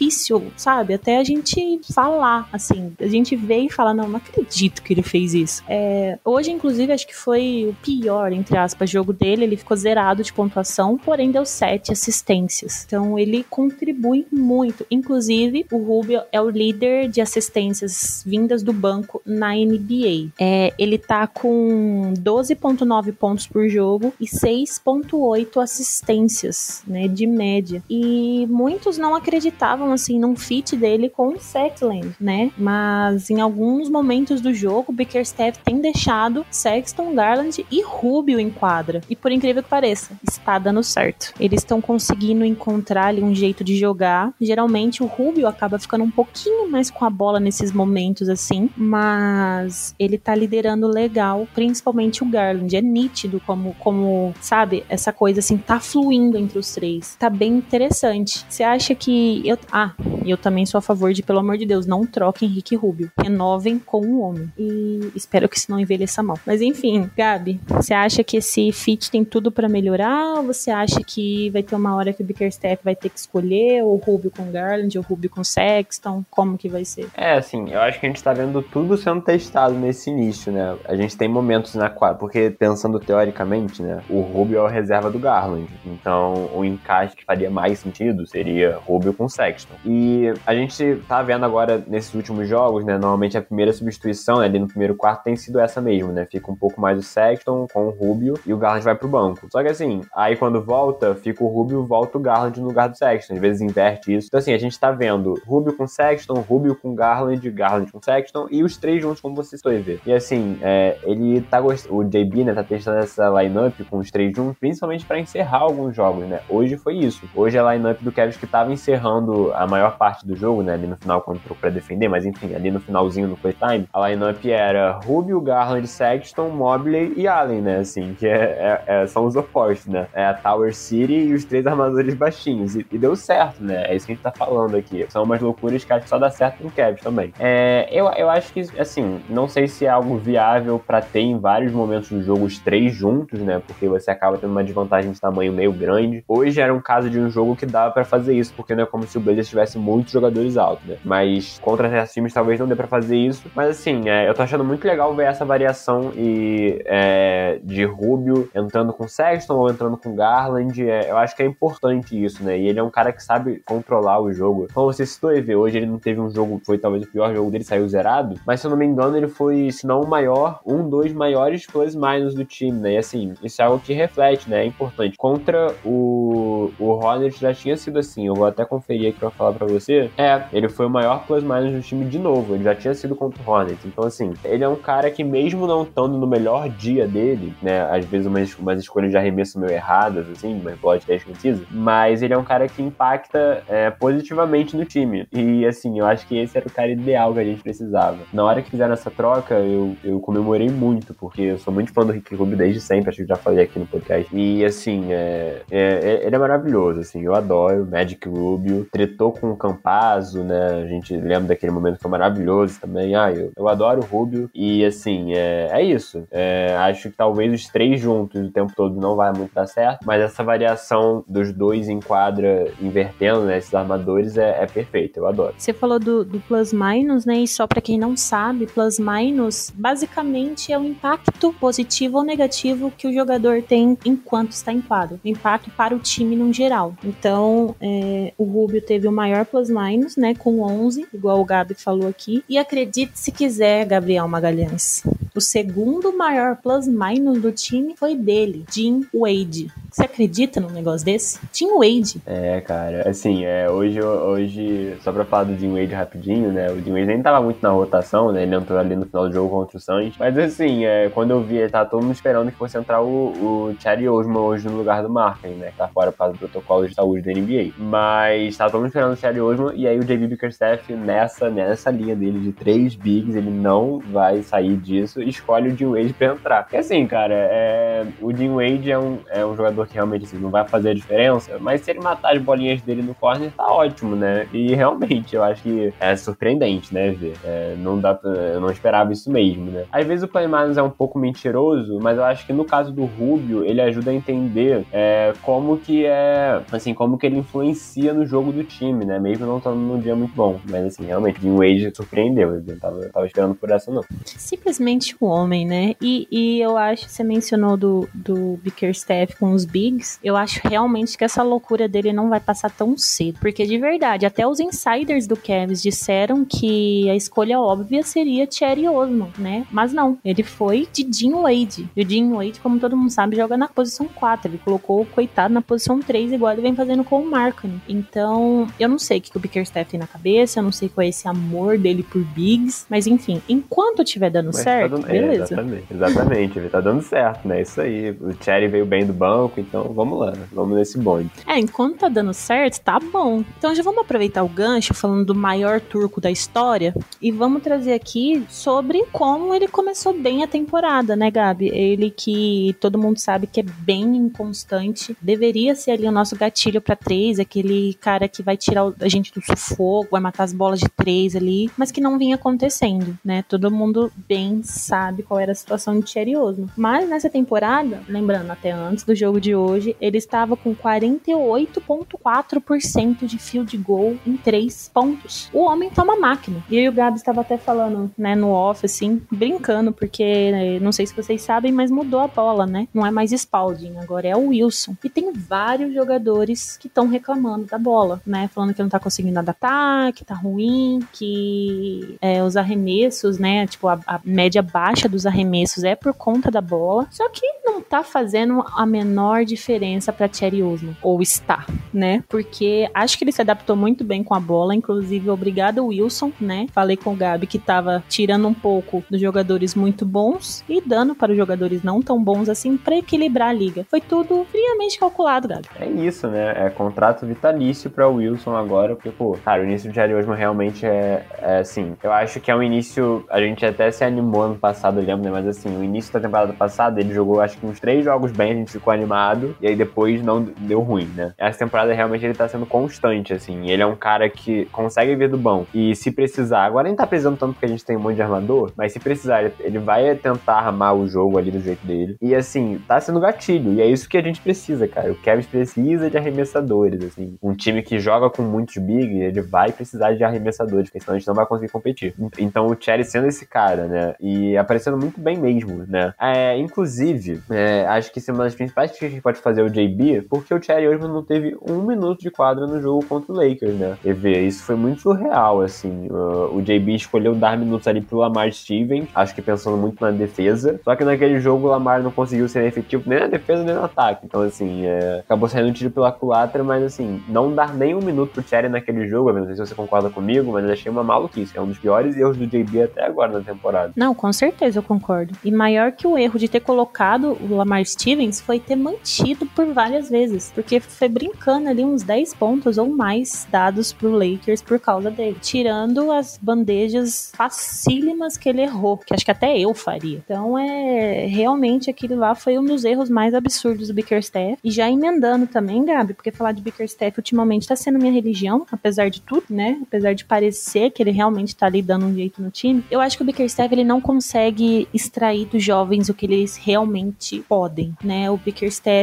sabe? Até a gente falar, assim, a gente vê e fala, não, não acredito que ele fez isso. É, hoje, inclusive, acho que foi o pior, entre aspas, jogo dele. Ele ficou zerado de pontuação, porém deu sete assistências. Então ele contribui muito. Inclusive, o Rubio é o líder de assistências vindas do banco na NBA. É, ele tá com 12,9 pontos por jogo e 6,8 assistências, né, de média. E muitos não acreditavam, assim, num fit dele com o Sexland, né? Mas em alguns momentos do jogo, Bickerstaff tem deixado Sexton, Garland e Rubio em quadra. E por incrível que pareça, está dando certo. Eles estão conseguindo encontrar ali um jeito de jogar. Geralmente o Rubio acaba ficando um pouquinho mais com a bola nesses momentos assim, mas ele tá liderando legal, principalmente o Garland. É nítido como, como sabe, essa coisa assim tá fluindo entre os três. Tá bem interessante. Você acha que eu ah, eu também sou a favor de, pelo amor de Deus, não troquem Rick Rubio. Renovem com o homem. E espero que isso não envelheça mal. Mas enfim, Gabi, você acha que esse fit tem tudo para melhorar? Ou você acha que vai ter uma hora que o Bickerstaff vai ter que escolher o Rubio com Garland, ou Rubio com Sexton? Como que vai ser? É, assim, eu acho que a gente tá vendo tudo sendo testado nesse início, né? A gente tem momentos na qual, porque pensando teoricamente, né, o Rubio é o reserva do Garland. Então, o encaixe que faria mais sentido seria Rubio com Sexton. E a gente tá vendo agora nesses últimos jogos, né, normalmente a primeira substituição né, ali no primeiro quarto tem sido essa mesmo, né? Fica um pouco mais o Sexton com o Rubio e o Garland vai pro banco. Só que assim, aí quando volta, fica o Rubio, volta o Garland no lugar do Sexton. Às vezes inverte isso. Então assim, a gente tá vendo Rubio com Sexton, Rubio com Garland, Garland com Sexton e os três juntos, como você citou, ver. E assim, é, ele tá gostando. O JB, né, tá testando essa lineup com os três juntos, principalmente para encerrar alguns jogos, né? Hoje foi isso. Hoje a lineup do Kevin que tava encerrando a maior parte do jogo, né? Ali no final, quando entrou pra defender, mas enfim, ali no finalzinho no playtime, a lineup era Rubio, Garland, Sexton, Mobley e Allen, né? Assim, que é, é, é, são os opostos, né? É a Tower City e os três armadores baixinhos. E, e, deu certo, né? É isso que a gente tá falando aqui. São umas loucuras que acho que só dá certo no Kevin também. É, eu, eu acho que, assim, não sei se é algo viável para ter em vários momentos do jogo os três juntos, né? Porque você acaba tendo uma desvantagem de tamanho meio grande. Hoje era um caso de um jogo que dava para fazer isso, porque não é como se o Blazers tivesse muitos jogadores altos, né? Mas contra certos times talvez não dê para fazer isso. Mas assim, é, eu tô achando muito legal ver essa variação e é, de Rubio entrando com Sexton ou entrando com Garland. É, eu acho que é importante isso, né? E ele é um cara que sabe controlar o jogo. Como você citou, EV, hoje ele não teve um jogo, foi talvez o pior jogo dele, saiu zerado. Mas se eu não me engano, ele foi, se não o maior, um dos maiores plus minus do time, né? E assim, isso é algo que reflete, né? É importante. Contra o, o Hornets já tinha sido assim. Eu vou até conferir aqui pra falar pra você. É, ele foi o maior plus minus do time de novo. Ele já tinha sido contra o Hornets. Então, assim, ele é um cara que, mesmo não estando no melhor dia dele, né? Às vezes umas, umas escolhas de arremesso meio erradas, assim, mas pode ter precisa. Mas ele é um cara que impacta é, positivamente no time. E, assim, eu acho que esse era o cara ideal que a gente precisava. Na hora que fizeram essa troca, eu, eu comemorei muito, porque eu sou muito fã do Rick Rubio desde sempre, acho que já falei aqui no podcast. E, assim, é, é, é ele é maravilhoso, assim, eu adoro Magic Rubio. Tretou com o Campazzo, né? A gente lembra daquele momento que foi maravilhoso também. Ah, eu, eu adoro o Rubio. E, assim, é, é isso. É, acho que talvez os três juntos o tempo todo não vai muito dar certo, mas essa variação dos dois em quadra invertendo, né, esses armadores é, é perfeita, eu adoro. Você falou do, do plus minus, né, e só para quem não sabe, plus minus basicamente é o impacto positivo ou negativo que o jogador tem enquanto está em quadro, o impacto para o time no geral. Então, é, o Rubio teve o maior plus minus, né, com 11, igual o Gabi falou aqui, e acredite se quiser, Gabriel Magalhães, o segundo maior plus minus do time foi dele, Jim Wade. Você acredita num negócio desse? Jim Wade. É, cara, assim, é, hoje, hoje, só pra falar do Jim Wade rapidinho, né? O Jim Wade nem tava muito na rotação, né? Ele entrou ali no final do jogo contra o Suns. Mas assim, é, quando eu vi, tava todo mundo esperando que fosse entrar o, o Charlie Osman hoje no lugar do Marken, né? Que tá fora do protocolo de saúde da NBA. Mas tava todo mundo esperando o Charlie Osman e aí o JB Bickerstaff nessa, nessa linha dele de três bigs, ele não vai sair disso escolhe o Jim Wade pra entrar. Porque assim, cara, é, o Jim Wade é um, é um jogador realmente assim, não vai fazer a diferença, mas se ele matar as bolinhas dele no corner, tá ótimo, né? E [laughs] realmente, eu acho que é surpreendente, né, ver. É, não dá pra, eu não esperava isso mesmo, né? Às vezes o Play Minus é um pouco mentiroso, mas eu acho que no caso do Rubio, ele ajuda a entender é, como que é, assim, como que ele influencia no jogo do time, né? Mesmo não estando num dia muito bom. Mas assim, realmente, Jim Wade surpreendeu. Eu tava, tava esperando por essa, não. Simplesmente o homem, né? E, e eu acho, você mencionou do, do Bickerstaff com os Bigs, eu acho realmente que essa loucura dele não vai passar tão cedo. Porque de verdade, até os insiders do Cavs disseram que a escolha óbvia seria Cherry Osman, né? Mas não, ele foi de Jim Wade. E o Jim Wade, como todo mundo sabe, joga na posição 4. Ele colocou o coitado na posição 3, igual ele vem fazendo com o Markkinen. Então, eu não sei o que o Bickerstaff tem na cabeça, eu não sei qual é esse amor dele por Bigs, mas enfim, enquanto tiver dando mas tá certo, tá dando, beleza. É, exatamente, exatamente, ele tá dando certo, né? Isso aí. O Cherry veio bem do banco, então vamos lá, vamos nesse bonde. É, enquanto tá dando certo, tá bom. Então já vamos aproveitar o gancho falando do maior turco da história e vamos trazer aqui sobre como ele começou bem a temporada, né, Gabi? Ele que todo mundo sabe que é bem inconstante, deveria ser ali o nosso gatilho para três, aquele cara que vai tirar a gente do sufoco, vai matar as bolas de três ali, mas que não vinha acontecendo, né? Todo mundo bem sabe qual era a situação de Thierry Osmo. Mas nessa temporada, lembrando, até antes do jogo de de hoje, ele estava com 48,4% de field goal em três pontos. O homem tá uma máquina. E o Gabi estava até falando, né, no off, assim, brincando, porque né, não sei se vocês sabem, mas mudou a bola, né? Não é mais Spalding, agora é o Wilson. E tem vários jogadores que estão reclamando da bola, né? Falando que não tá conseguindo adaptar, que tá ruim, que é, os arremessos, né? Tipo, a, a média baixa dos arremessos é por conta da bola. Só que não tá fazendo a menor diferença para Thierry Osman. Ou está, né? Porque acho que ele se adaptou muito bem com a bola. Inclusive, obrigado, Wilson, né? Falei com o Gabi que tava tirando um pouco dos jogadores muito bons e dando para os jogadores não tão bons assim para equilibrar a liga. Foi tudo friamente calculado, Gabi. É isso, né? É contrato vitalício para Wilson agora, porque, pô, cara, o início de Thierry Osman realmente é, é assim. Eu acho que é um início. A gente até se animou ano passado, eu lembro, né? Mas assim, o início da temporada passada, ele jogou acho que uns três jogos bem, a gente ficou animado, e aí depois não deu ruim, né? Essa temporada realmente ele tá sendo constante, assim. Ele é um cara que consegue vir do bom. E se precisar, agora nem tá precisando tanto porque a gente tem um monte de armador, mas se precisar, ele vai tentar armar o jogo ali do jeito dele. E assim, tá sendo gatilho. E é isso que a gente precisa, cara. O Kevin precisa de arremessadores, assim. Um time que joga com muitos big, ele vai precisar de arremessadores, porque senão a gente não vai conseguir competir. Então o Cherry sendo esse cara, né? E aparecendo muito bem mesmo, né? É, inclusive, é, acho que isso é uma das principais gente pode fazer o JB, porque o Cherry hoje não teve um minuto de quadra no jogo contra o Lakers, né? E ver, isso foi muito surreal, assim. Uh, o JB escolheu dar minutos ali pro Lamar Steven, acho que pensando muito na defesa. Só que naquele jogo o Lamar não conseguiu ser efetivo nem na defesa nem no ataque. Então, assim, é, acabou saindo um tiro pela culatra, mas assim, não dar nem um minuto pro Cherry naquele jogo, não sei se você concorda comigo, mas eu achei uma maluquice. É um dos piores erros do JB até agora na temporada. Não, com certeza eu concordo. E maior que o erro de ter colocado o Lamar Stevens foi ter mantido por várias vezes. Porque foi brincando ali uns 10 pontos ou mais dados pro Lakers por causa dele. Tirando as bandejas facílimas que ele errou, que acho que até eu faria. Então é realmente aquele lá foi um dos erros mais absurdos do Bickerstaff. E já emendando também, Gabi, porque falar de Bickerstaff ultimamente tá sendo minha religião, apesar de tudo, né? Apesar de parecer que ele realmente tá ali dando um jeito no time. Eu acho que o Bickerstaff ele não consegue extrair dos jovens o que eles realmente podem, né? O Bickerstaff,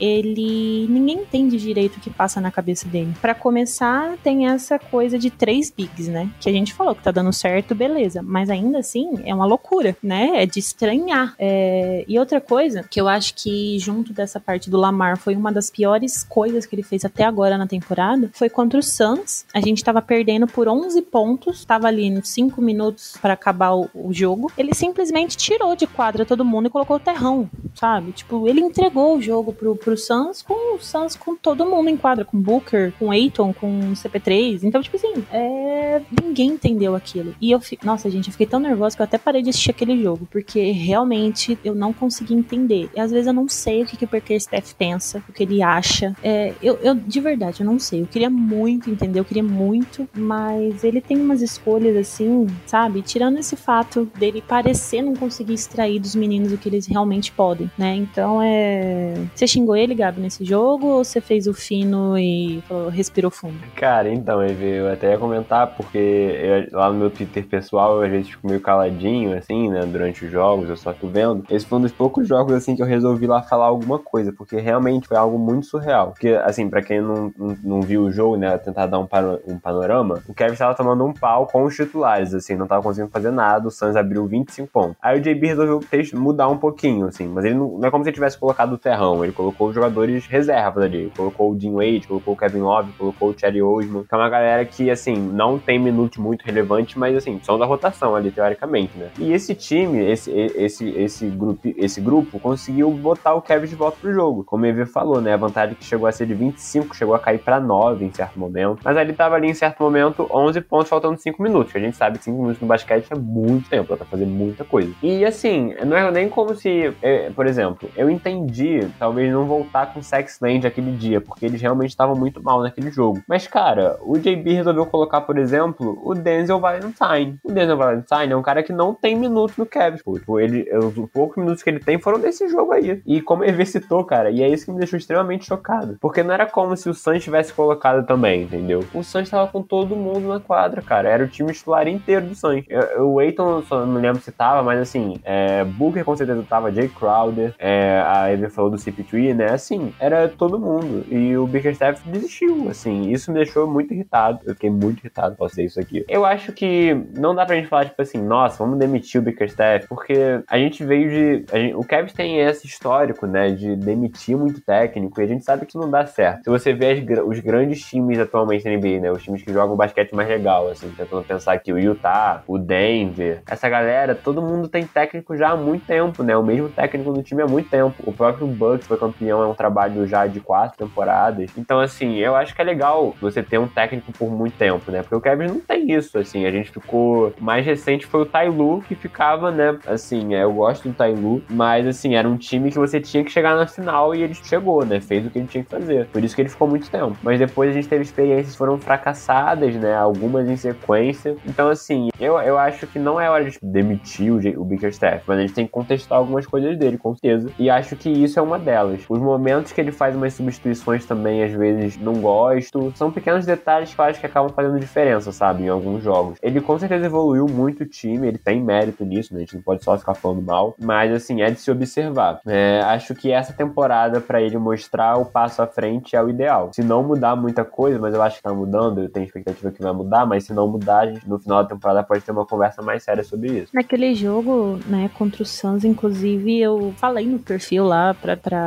ele ninguém entende direito o que passa na cabeça dele. Para começar, tem essa coisa de três bigs, né? Que a gente falou que tá dando certo, beleza, mas ainda assim é uma loucura, né? É de estranhar. É... E outra coisa que eu acho que junto dessa parte do Lamar foi uma das piores coisas que ele fez até agora na temporada, foi contra o Suns. A gente tava perdendo por 11 pontos, tava ali nos 5 minutos para acabar o, o, jogo. Ele simplesmente tirou de quadra todo mundo e colocou o terrão, sabe? Tipo, ele entregou o jogo pro, pro Suns com o Suns com todo mundo em quadra, com Booker, com Aiton, com CP3. Então, tipo assim, é... ninguém entendeu aquilo. E eu fico, nossa, gente, eu fiquei tão nervosa que eu até parei de assistir aquele jogo, porque realmente eu não consegui entender. E às vezes eu não sei o que, que o Perker Steph pensa, o que ele acha. É, eu, eu, de verdade, eu não sei. Eu queria muito entender, eu queria muito, mas ele tem umas escolhas assim, sabe? Tirando esse fato dele parecer não conseguir extrair dos meninos o que eles realmente podem, né? Então é. Você xingou ele, Gabi, nesse jogo ou você fez o fino e falou, respirou fundo? Cara, então, eu até ia comentar, porque eu, lá no meu Twitter pessoal eu às vezes fico meio caladinho, assim, né? Durante os jogos, eu só tô vendo. Esse foi um dos poucos jogos, assim, que eu resolvi lá falar alguma coisa, porque realmente foi algo muito surreal. Porque, assim, pra quem não, não, não viu o jogo, né? Tentar dar um, um panorama, o Kevin estava tomando um pau com os titulares, assim, não tava conseguindo fazer nada, o Suns abriu 25 pontos. Aí o JB resolveu mudar um pouquinho, assim, mas ele não, não é como se ele tivesse colocado o terrão, ele colocou jogadores reservas ali, colocou o Dean Wade, colocou o Kevin Love, colocou o Cherry Osman, que é uma galera que, assim, não tem minutos muito relevantes, mas, assim, são da rotação ali, teoricamente, né? E esse time, esse, esse, esse, grupo, esse grupo conseguiu botar o Kevin de volta pro jogo, como o EV falou, né? A vantagem que chegou a ser de 25, chegou a cair para 9 em certo momento, mas ele tava ali em certo momento 11 pontos faltando 5 minutos, a gente sabe que 5 minutos no basquete é muito tempo, dá pra fazer muita coisa. E assim, não é nem como se, é, por exemplo, eu entendi talvez não voltar com Sex Land aquele dia, porque eles realmente estavam muito mal naquele jogo. Mas, cara, o JB resolveu colocar, por exemplo, o Denzel Valentine. O Denzel Valentine é um cara que não tem minutos no Cavs, pô. Tipo, ele, os poucos minutos que ele tem foram desse jogo aí. E como ele citou, cara, e é isso que me deixou extremamente chocado. Porque não era como se o Suns tivesse colocado também, entendeu? O Suns tava com todo mundo na quadra, cara. Era o time titular inteiro do Suns. O Aiton, só não lembro se tava, mas assim, é, Booker com certeza tava, Jay Crowder, é, a Eve falou do CP3, né? Assim, era todo mundo. E o Bickerstaff desistiu, assim. Isso me deixou muito irritado. Eu fiquei muito irritado, posso dizer isso aqui. Eu acho que não dá pra gente falar, tipo assim, nossa, vamos demitir o Bickerstaff, porque a gente veio de. Gente, o Cavs tem esse histórico, né, de demitir muito técnico, e a gente sabe que não dá certo. Se você vê as, os grandes times atualmente na NBA, né, os times que jogam basquete mais legal, assim, tentando pensar aqui, o Utah, o Denver, essa galera, todo mundo tem técnico já há muito tempo, né, o mesmo técnico no time há muito tempo. O próprio Bucks foi campeão, é um trabalho já de quatro temporadas. Então, assim, eu acho que é legal você ter um técnico por muito tempo, né, porque o Cavs não tem isso, assim, a gente ficou, mais recente foi o Tailu, que ficava, né, assim, é, eu gosto do Tailu, mas assim, era um time que você tinha que chegar na final e ele chegou, né? Fez o que ele tinha que fazer. Por isso que ele ficou muito tempo. Mas depois a gente teve experiências que foram fracassadas, né? Algumas em sequência. Então, assim, eu, eu acho que não é hora de demitir o, o Bickerstaff, mas a gente tem que contestar algumas coisas dele, com certeza. E acho que isso é uma delas. Os momentos que ele faz umas substituições também, às vezes, não gosto. São pequenos detalhes que eu acho que acabam fazendo diferença, sabe? Em alguns jogos. Ele com certeza evoluiu muito o time, ele tem mérito nisso, né? A gente não pode só ficar falando mal. Mas, assim, é de se observar. É, acho que essa temporada, para ele mostrar o passo à frente, é o ideal. Se não mudar muita coisa, mas eu acho que tá mudando, eu tenho expectativa que vai mudar, mas se não mudar, a gente, no final da temporada pode ter uma conversa mais séria sobre isso. Naquele jogo, né, contra o Suns, inclusive, eu falei no perfil lá pra, pra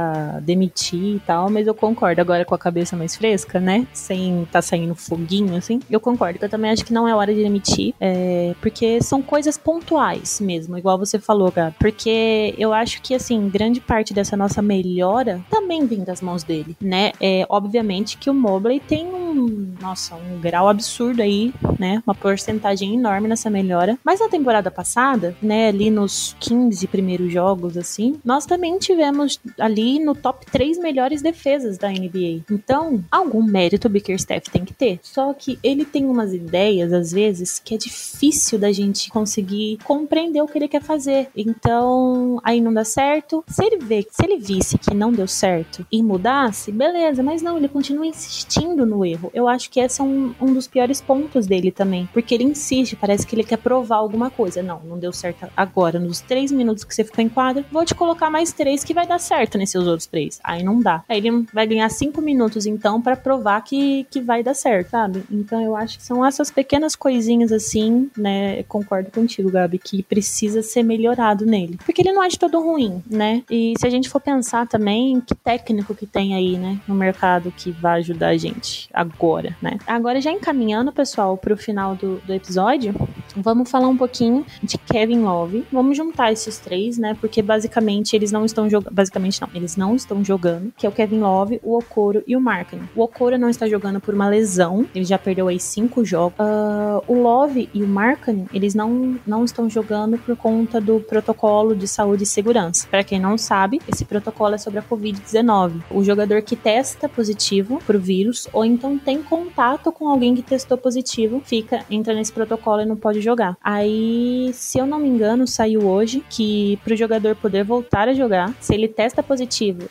demitir e tal, mas eu concordo agora com a cabeça mais fresca, né? Sem tá saindo foguinho, assim. Eu concordo, eu também acho que não é hora de demitir, é, porque são coisas pontuais mesmo, igual você falou, Gabi. Porque eu acho que, assim, grande parte dessa nossa melhora também vem das mãos dele, né? É, obviamente que o Mobley tem um, nossa, um grau absurdo aí, né? Uma porcentagem enorme nessa melhora. Mas na temporada passada, né, ali nos 15 primeiros jogos, assim, nós também tivemos ali no top 3 melhores defesas da NBA. Então, algum mérito o Bickerstaff tem que ter. Só que ele tem umas ideias, às vezes, que é difícil da gente conseguir compreender o que ele quer fazer. Então, aí não dá certo. Se ele vê, se ele visse que não deu certo e mudasse, beleza, mas não, ele continua insistindo no erro. Eu acho que esse é um, um dos piores pontos dele também. Porque ele insiste, parece que ele quer provar alguma coisa. Não, não deu certo agora. Nos três minutos que você ficou em quadra, vou te colocar mais três que vai dar certo nesses outros três. Aí não dá. Aí ele vai ganhar cinco minutos, então, para provar que, que vai dar certo, sabe? Então eu acho que são essas pequenas coisinhas assim, né? Concordo contigo, Gabi, que precisa ser melhorado nele. Porque ele não de todo ruim, né? E se a gente for pensar também, que técnico que tem aí, né, no mercado que vai ajudar a gente agora, né? Agora, já encaminhando, pessoal, pro final do, do episódio, vamos falar um pouquinho de Kevin Love. Vamos juntar esses três, né? Porque basicamente eles não estão jogando. Basicamente não, eles não estão jogando, que é o Kevin Love, o Okoro e o Marken. O Okoro não está jogando por uma lesão, ele já perdeu aí cinco jogos. Uh, o Love e o Marken, eles não, não estão jogando por conta do protocolo de saúde e segurança. Para quem não sabe, esse protocolo é sobre a Covid-19. O jogador que testa positivo pro vírus ou então tem contato com alguém que testou positivo, fica, entra nesse protocolo e não pode jogar. Aí, se eu não me engano, saiu hoje que pro jogador poder voltar a jogar, se ele testa positivo,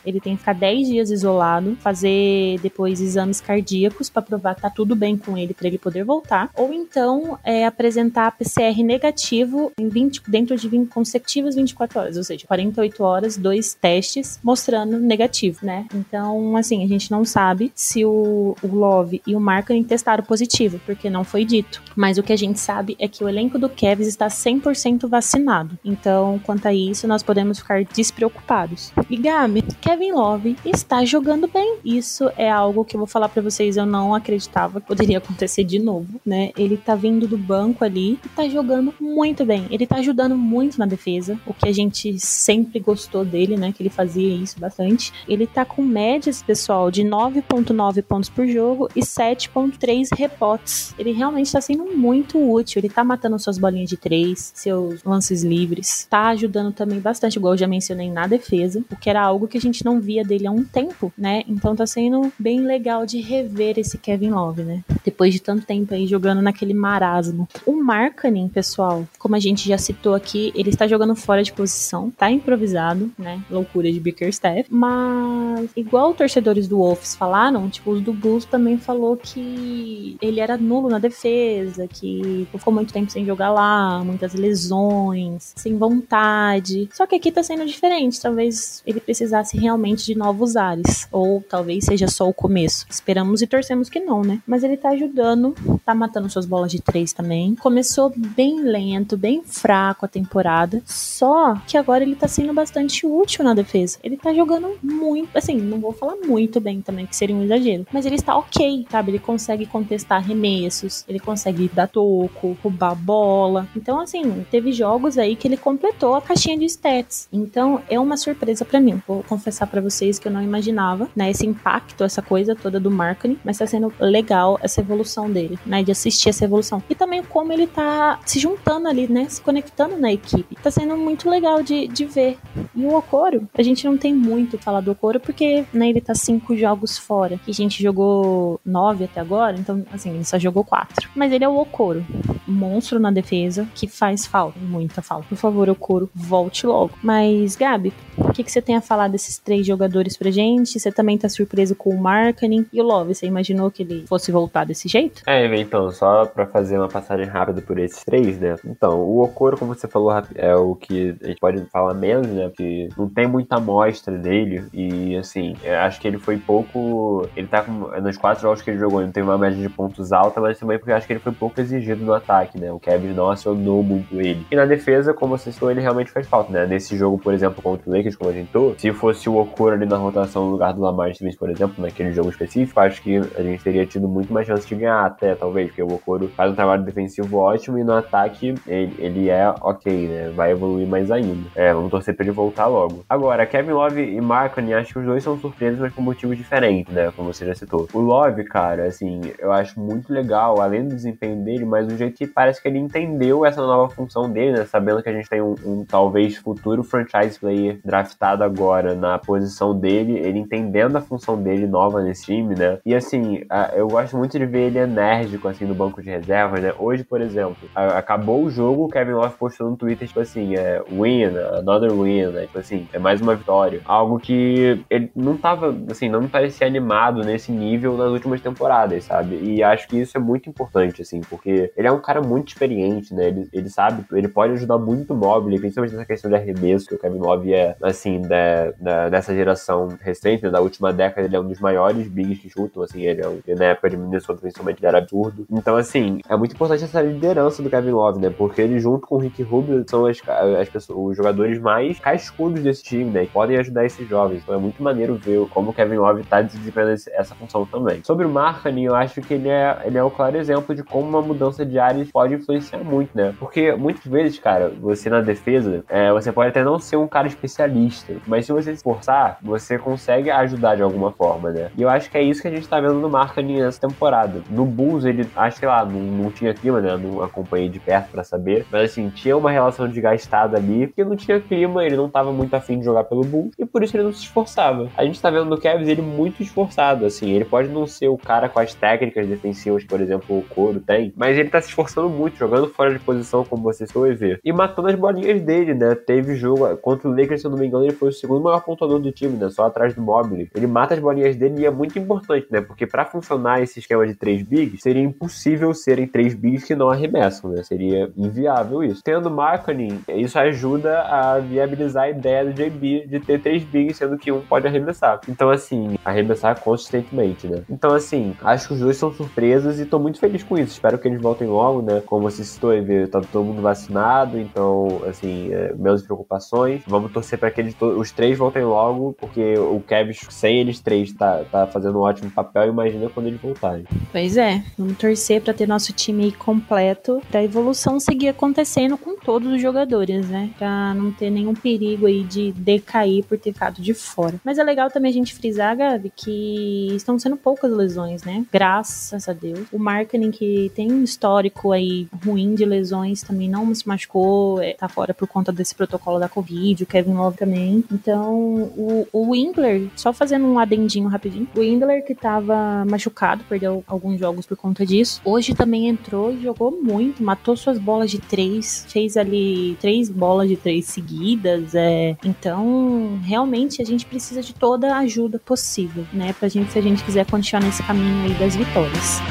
ele tem que ficar 10 dias isolado, fazer depois exames cardíacos para provar que tá tudo bem com ele para ele poder voltar, ou então é, apresentar PCR negativo em 20, dentro de 20 consecutivas 24 horas, ou seja, 48 horas, dois testes mostrando negativo, né? Então, assim, a gente não sabe se o, o Love e o Markkinen testaram positivo, porque não foi dito. Mas o que a gente sabe é que o elenco do Cavs está 100% vacinado. Então, quanto a isso, nós podemos ficar despreocupados. E Gabi, Kevin Love está jogando bem. Isso é algo que eu vou falar para vocês, eu não acreditava que poderia acontecer de novo, né? Ele tá vindo do banco ali e tá jogando muito bem. Ele tá ajudando muito na defesa, o que a gente sempre gostou dele, né? Que ele fazia isso bastante. Ele tá com médias, pessoal, de 9.9 pontos por jogo e 7.3 rebotes. Ele realmente está sendo muito útil. Ele tá matando suas bolinhas de três, seus lances livres. Tá ajudando também bastante, igual eu já mencionei na defesa, o que era algo que a gente não via dele há um tempo, né? Então tá sendo bem legal de rever esse Kevin Love, né? Depois de tanto tempo aí jogando naquele marasmo. O Markkanen, pessoal, como a gente já citou aqui, ele está jogando fora de posição, tá improvisado, né? Loucura de Bickerstaff, mas igual torcedores do Wolves falaram, tipo, os do Bulls também falou que ele era nulo na defesa, que ficou muito tempo sem jogar lá, muitas lesões, sem vontade. Só que aqui tá sendo diferente, talvez ele precisasse realmente de novos ares, ou talvez seja só o começo. Esperamos e torcemos que não, né? Mas ele tá ajudando, tá matando suas bolas de três também. Começou bem lento, bem fraco a temporada, só que agora ele tá sendo bastante útil na defesa. Ele tá jogando muito, assim, não vou falar muito bem também, que seria um exagero, mas ele está ok, sabe? Ele consegue contestar arremessos, ele consegue dar toco, roubar bola. Então, assim, teve jogos aí que ele completou a caixinha de stats. Então, é uma surpresa para mim. Vou confessar para vocês que eu não imaginava, né, esse impacto, essa coisa toda do marketing, mas tá sendo legal essa evolução dele, né, de assistir essa evolução. E também como ele tá se juntando ali, né, se conectando na equipe. Tá sendo muito legal de, de ver. E o Okoro, a gente não tem muito falar do Okoro porque, né, ele tá cinco jogos fora. E a gente jogou nove até agora, então, assim, ele só jogou quatro. Mas ele é o Okoro, monstro na defesa, que faz falta, muita falta. Por favor, Okoro, volte logo. Mas, Gabi, o que, que você tem a falar desses três jogadores pra gente? Você também tá surpreso com o Marketing e o Love? Você imaginou que ele fosse voltar desse jeito? É, então, só pra fazer uma passagem rápida por esses três, né? Então, o Okoro, como você falou, é o que a gente pode falar menos, né? Porque não tem muita amostra dele e, assim, acho que ele foi pouco... Ele tá com... Nos quatro jogos que ele jogou, ele não tem uma média de pontos alta, mas também porque acho que ele foi pouco exigido no ataque, né? O Kevin não acionou muito ele. E na defesa, como você citou, ele realmente faz falta, né? Nesse jogo, por exemplo, contra o Lakers, como a gente tô, se fosse o Okoro ali na rotação no lugar do Lamar Smith, por exemplo, naquele jogo específico, acho que a gente teria tido muito mais chance de ganhar até, talvez, porque o Okoro faz um trabalho defensivo ótimo e no ataque ele, ele é ok, né? Vai evoluir mais ainda. É, vamos torcer pra ele voltar logo. Agora, Kevin Love e Marconi, acho que os dois são surpresas, mas por motivos diferentes, né? Como você já citou. O Love, cara, assim, eu acho muito legal, além do desempenho dele, mas o jeito que parece que ele entendeu essa nova função dele, né? Sabendo que a gente tem um, um talvez futuro franchise player draftado agora na posição dele, ele entendendo a função dele nova nesse time, né? E assim, eu gosto muito de ver ele enérgico, assim, no banco de reservas, né? Hoje, por exemplo, acabou o jogo, o Kevin Love postou no Twitter, tipo assim, é win, another win, né? Tipo assim, é mais uma vitória. Algo que ele não tava, assim, não me parecia animado nesse nível nas últimas temporadas, sabe? E acho que isso é muito importante, assim, porque ele é um cara muito experiente, né? Ele, ele sabe, ele pode ajudar muito o Mobile, principalmente nessa questão de arremesso, que o Kevin Love é, assim, da, da, dessa geração recente, né? da última década, ele é um dos maiores bigs que chutam, assim, ele é um, na época de Minnesota, principalmente, ele era absurdo. Então, assim, é muito importante essa liderança do Kevin Love, né? Porque ele, junto com o Rick Rubio, são as, as pessoas, os jogadores mais cascudos desse time, né? Que podem ajudar esses jovens. Então é muito maneiro ver como o Kevin Love tá desempenhando essa função também. Sobre o Markkanen, eu acho que ele é, ele é o claro exemplo de como uma mudança de pode influenciar muito, né? Porque muitas vezes, cara, você na defesa, é, você pode até não ser um cara especialista, mas se você se esforçar, você consegue ajudar de alguma forma, né? E eu acho que é isso que a gente tá vendo no Markkanen nessa temporada. No Bulls, ele, acho que lá, não, não tinha clima, né? Não acompanhei de perto para saber, mas assim, tinha uma relação de gastada ali, porque não tinha clima, ele não tava muito afim de jogar pelo Bulls, e por isso ele não se esforçava. A gente tá vendo no Cavs ele muito esforçado, assim, ele pode não ser o cara com as técnicas defensivas, por exemplo, o Coro tem, mas ele tá se esforçando muito, jogando fora de posição, como você foi ver, e matando as bolinhas dele, né? Teve jogo contra o Lakers, se eu não me engano, ele foi o segundo maior pontuador do time, né? Só atrás do Mobley. Ele mata as bolinhas dele e é muito importante, né? Porque para funcionar esse esquema de três bigs, seria impossível serem três bigs que não arremessam, né? Seria inviável isso. Tendo Markkanen, isso ajuda a viabilizar a ideia do JB de ter três bigs, sendo que um pode arremessar. Então, assim, arremessar consistentemente, né? Então, assim, acho que os dois são surpresas e tô muito feliz com isso. Espero que eles voltem logo, né? Como você citou, Eve, tá todo mundo vacinado, então, assim, é, menos preocupações. Vamos torcer para que eles os três voltem logo, porque o Kevin, sem eles três, tá, tá fazendo um ótimo papel. Imagina quando eles voltarem. Pois é, vamos torcer para ter nosso time completo, pra evolução seguir acontecendo com todos os jogadores, né? Pra não ter nenhum perigo aí de decair por ter ficado de fora. Mas é legal também a gente frisar, Gabi, que estão sendo poucas lesões, né? Graças a Deus. O marketing que tem um histórico aí ruim de lesões também não se machucou, é, tá fora por conta desse protocolo da Covid, o Kevin Love também. Então, o, o Wingler, só fazendo um adendinho rapidinho, o Wingler que tava machucado, perdeu alguns jogos por conta disso, hoje também entrou e jogou muito, matou suas bolas de três, fez ali três bolas de três seguidas, é. Então, realmente a gente precisa de toda a ajuda possível, né, pra gente, se a gente quiser continuar nesse caminho aí das vitórias.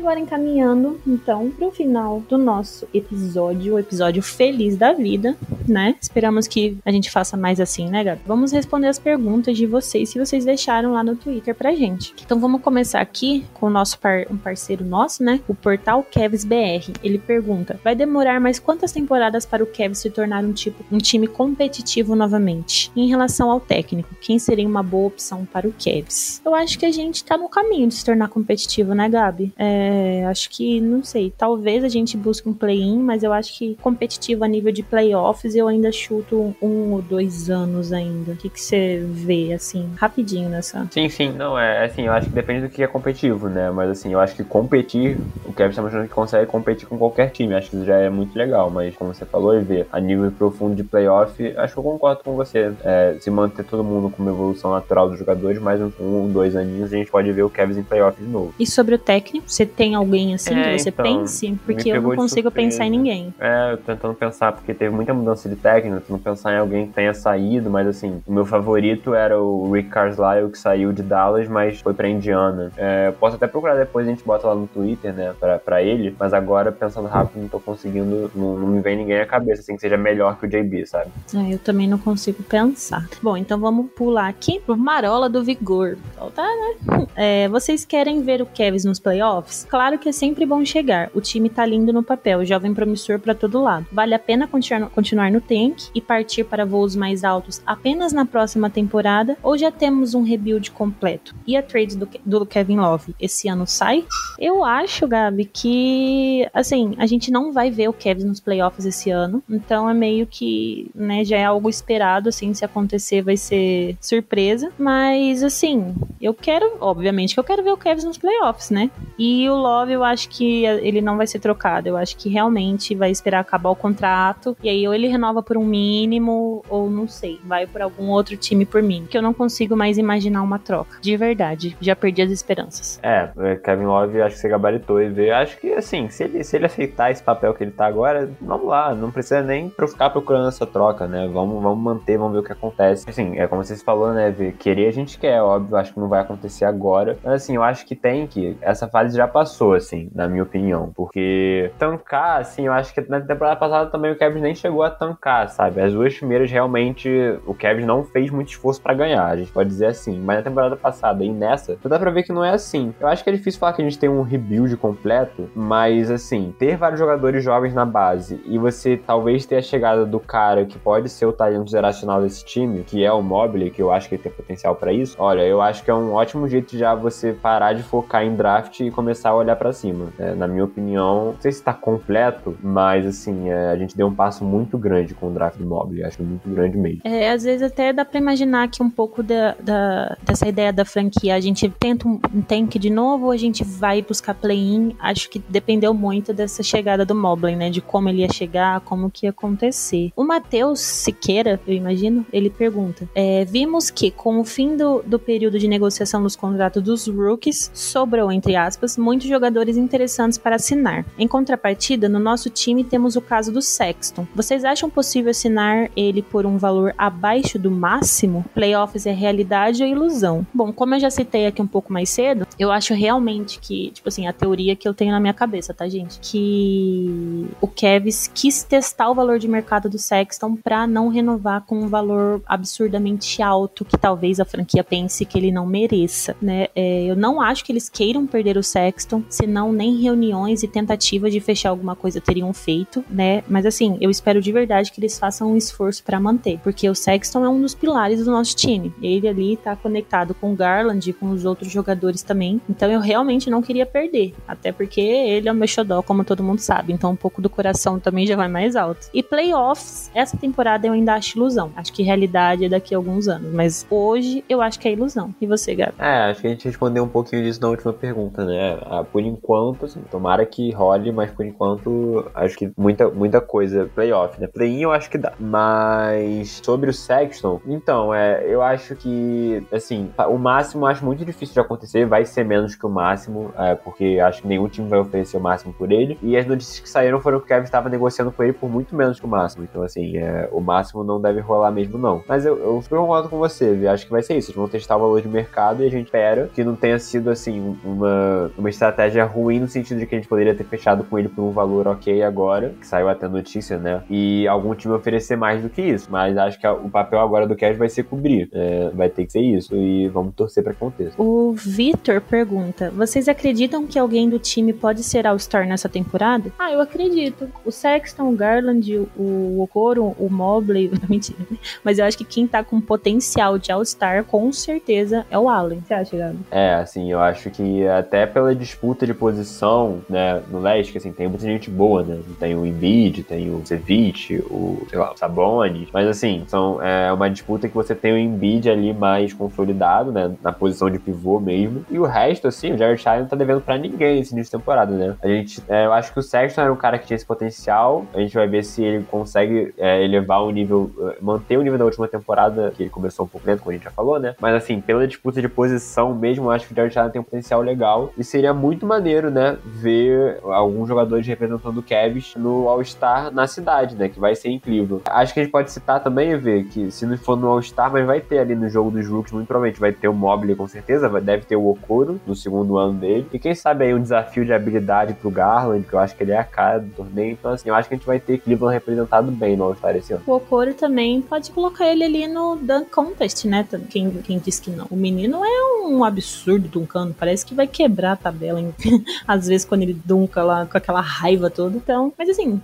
Agora encaminhando, então, para o final do nosso episódio, o episódio feliz da vida, né? Esperamos que a gente faça mais assim, né, Gabi? Vamos responder as perguntas de vocês, se vocês deixaram lá no Twitter pra gente. Então vamos começar aqui com o nosso par um parceiro nosso, né? O portal Kevs BR. Ele pergunta: vai demorar mais quantas temporadas para o Kevs se tornar um tipo um time competitivo novamente? Em relação ao técnico, quem seria uma boa opção para o Kevs? Eu acho que a gente tá no caminho de se tornar competitivo, né, Gabi? É, é, acho que, não sei, talvez a gente busque um play-in, mas eu acho que competitivo a nível de playoffs eu ainda chuto um ou dois anos ainda. O que, que você vê, assim, rapidinho nessa? Sim, sim, não, é assim, eu acho que depende do que é competitivo, né? Mas assim, eu acho que competir, o Kevin está mostrando que consegue competir com qualquer time, acho que isso já é muito legal, mas como você falou, e ver a nível profundo de playoff, acho que eu concordo com você. É, se manter todo mundo com uma evolução natural dos jogadores, mais um, um dois aninhos, a gente pode ver o Kevin em playoff de novo. E sobre o técnico, você tem alguém assim é, que você então, pense? Porque eu não consigo pensar em ninguém. É, eu tentando pensar, porque teve muita mudança de técnico, tentando pensar em alguém que tenha saído, mas assim, o meu favorito era o Rick Carlisle, que saiu de Dallas, mas foi pra Indiana. É, eu posso até procurar depois, a gente bota lá no Twitter, né, pra, pra ele, mas agora, pensando rápido, não tô conseguindo, não, não me vem ninguém à cabeça, assim, que seja melhor que o JB, sabe? É, eu também não consigo pensar. Bom, então vamos pular aqui pro Marola do Vigor. Voltar, né? É, vocês querem ver o Kevs nos playoffs? Claro que é sempre bom chegar. O time tá lindo no papel, jovem promissor para todo lado. Vale a pena continuar, no tank e partir para voos mais altos apenas na próxima temporada ou já temos um rebuild completo? E a trade do, do Kevin Love esse ano sai? Eu acho, Gabi, que assim, a gente não vai ver o Kevin nos playoffs esse ano, então é meio que, né, já é algo esperado assim, se acontecer vai ser surpresa, mas assim, eu quero, obviamente que eu quero ver o Kevin nos playoffs, né? E o Love eu acho que ele não vai ser trocado. Eu acho que realmente vai esperar acabar o contrato. E aí, ou ele renova por um mínimo, ou não sei, vai por algum outro time por mim. Que eu não consigo mais imaginar uma troca. De verdade. Já perdi as esperanças. É, é Kevin Love, acho que você gabaritou e vê. Acho que, assim, se ele, se ele aceitar esse papel que ele tá agora, vamos lá. Não precisa nem ficar procurando essa troca, né? Vamos, vamos manter, vamos ver o que acontece. Assim, é como vocês falou, né? Ver, querer a gente quer, óbvio. Acho que não vai acontecer agora. Mas, assim, eu acho que tem que. Essa fase já passou, assim assim, na minha opinião. Porque tancar, assim, eu acho que na temporada passada também o Kevin nem chegou a tancar, sabe? As duas primeiras realmente o Kevin não fez muito esforço para ganhar, a gente pode dizer assim. Mas na temporada passada e nessa, dá pra ver que não é assim. Eu acho que é difícil falar que a gente tem um rebuild completo, mas assim, ter vários jogadores jovens na base e você talvez ter a chegada do cara que pode ser o talento geracional desse time, que é o Mobile, que eu acho que ele tem potencial para isso. Olha, eu acho que é um ótimo jeito já você parar de focar em draft e começar a olhar para cima. É, na minha opinião, não sei se está completo, mas assim, é, a gente deu um passo muito grande com o draft do Mobley, acho muito grande mesmo. É, às vezes até dá para imaginar que um pouco da, da, dessa ideia da franquia, a gente tenta um, um tank de novo ou a gente vai buscar play-in, acho que dependeu muito dessa chegada do Mobley, né, de como ele ia chegar, como que ia acontecer. O Matheus Siqueira, eu imagino, ele pergunta, é, vimos que com o fim do, do período de negociação dos contratos dos rookies, sobrou, entre aspas, muitos jogadores interessantes para assinar. Em contrapartida, no nosso time temos o caso do Sexton. Vocês acham possível assinar ele por um valor abaixo do máximo? Playoffs é realidade ou ilusão? Bom, como eu já citei aqui um pouco mais cedo, eu acho realmente que, tipo assim, a teoria que eu tenho na minha cabeça, tá, gente? Que o Kevs quis testar o valor de mercado do Sexton para não renovar com um valor absurdamente alto que talvez a franquia pense que ele não mereça, né? É, eu não acho que eles queiram perder o Sexton Sexton, senão nem reuniões e tentativas de fechar alguma coisa teriam feito, né? Mas assim, eu espero de verdade que eles façam um esforço para manter, porque o Sexton é um dos pilares do nosso time. Ele ali tá conectado com o Garland e com os outros jogadores também. Então eu realmente não queria perder, até porque ele é o meu xodó, como todo mundo sabe. Então um pouco do coração também já vai mais alto. E playoffs, essa temporada eu ainda acho ilusão. Acho que realidade é daqui a alguns anos, mas hoje eu acho que é ilusão. E você, Gabi? É, acho que a gente respondeu um pouquinho disso na última pergunta, né? Ah, por enquanto, assim, tomara que role, mas por enquanto acho que muita, muita coisa playoff, né? Play-in eu acho que dá. Mas sobre o Sexton, então, é, eu acho que, assim, o máximo acho muito difícil de acontecer, vai ser menos que o máximo, é, porque acho que nenhum time vai oferecer o máximo por ele. E as notícias que saíram foram que o Kevin estava negociando com ele por muito menos que o máximo. Então, assim, é, o máximo não deve rolar mesmo, não. Mas eu, eu concordo com você, viu? acho que vai ser isso. Eles vão testar o valor de mercado e a gente espera que não tenha sido, assim, uma, uma estratégia ruim no sentido de que a gente poderia ter fechado com ele por um valor ok agora, que saiu até notícia, né? E algum time oferecer mais do que isso. Mas acho que o papel agora do Cash vai ser cobrir. É, vai ter que ser isso. E vamos torcer para que aconteça. O Vitor pergunta: Vocês acreditam que alguém do time pode ser All-Star nessa temporada? Ah, eu acredito. O Sexton, o Garland, o Okoro, o Mobley. [laughs] Mentira. Mas eu acho que quem tá com potencial de All-Star, com certeza, é o Allen. Você acha, Gabi? É, assim, eu acho que até pela disputa de posição, né, no leste, que assim, tem muita gente boa, né? Tem o Embiid, tem o Cevic, o, sei lá, o Sabonis. Mas assim, são, é uma disputa que você tem o Embiid ali mais consolidado, né? Na posição de pivô mesmo. E o resto, assim, o Jared Allen não tá devendo pra ninguém esse início de temporada, né? A gente, é, eu acho que o Sexton era um cara que tinha esse potencial. A gente vai ver se ele consegue é, elevar o nível, é, manter o nível da última temporada, que ele começou um pouco lento, como a gente já falou, né? Mas assim, pela disputa de posição mesmo, eu acho que o Jared Allen tem um potencial legal. E seria muito maneiro, né? Ver alguns jogadores representando o Cavs no All-Star na cidade, né? Que vai ser incrível. Acho que a gente pode citar também, ver que se não for no All-Star, mas vai ter ali no jogo dos Rookies, muito provavelmente vai ter o Mobley com certeza, deve ter o Okoro no segundo ano dele. E quem sabe aí um desafio de habilidade pro Garland, que eu acho que ele é a cara do torneio. Então, assim, eu acho que a gente vai ter Cleveland representado bem no All-Star esse ano. O Okoro também pode colocar ele ali no Dunk Contest, né? Quem, quem disse que não. O menino é um absurdo duncando, parece que vai quebrar a tabela, [laughs] às vezes quando ele dunca lá com aquela raiva toda. Então, mas assim,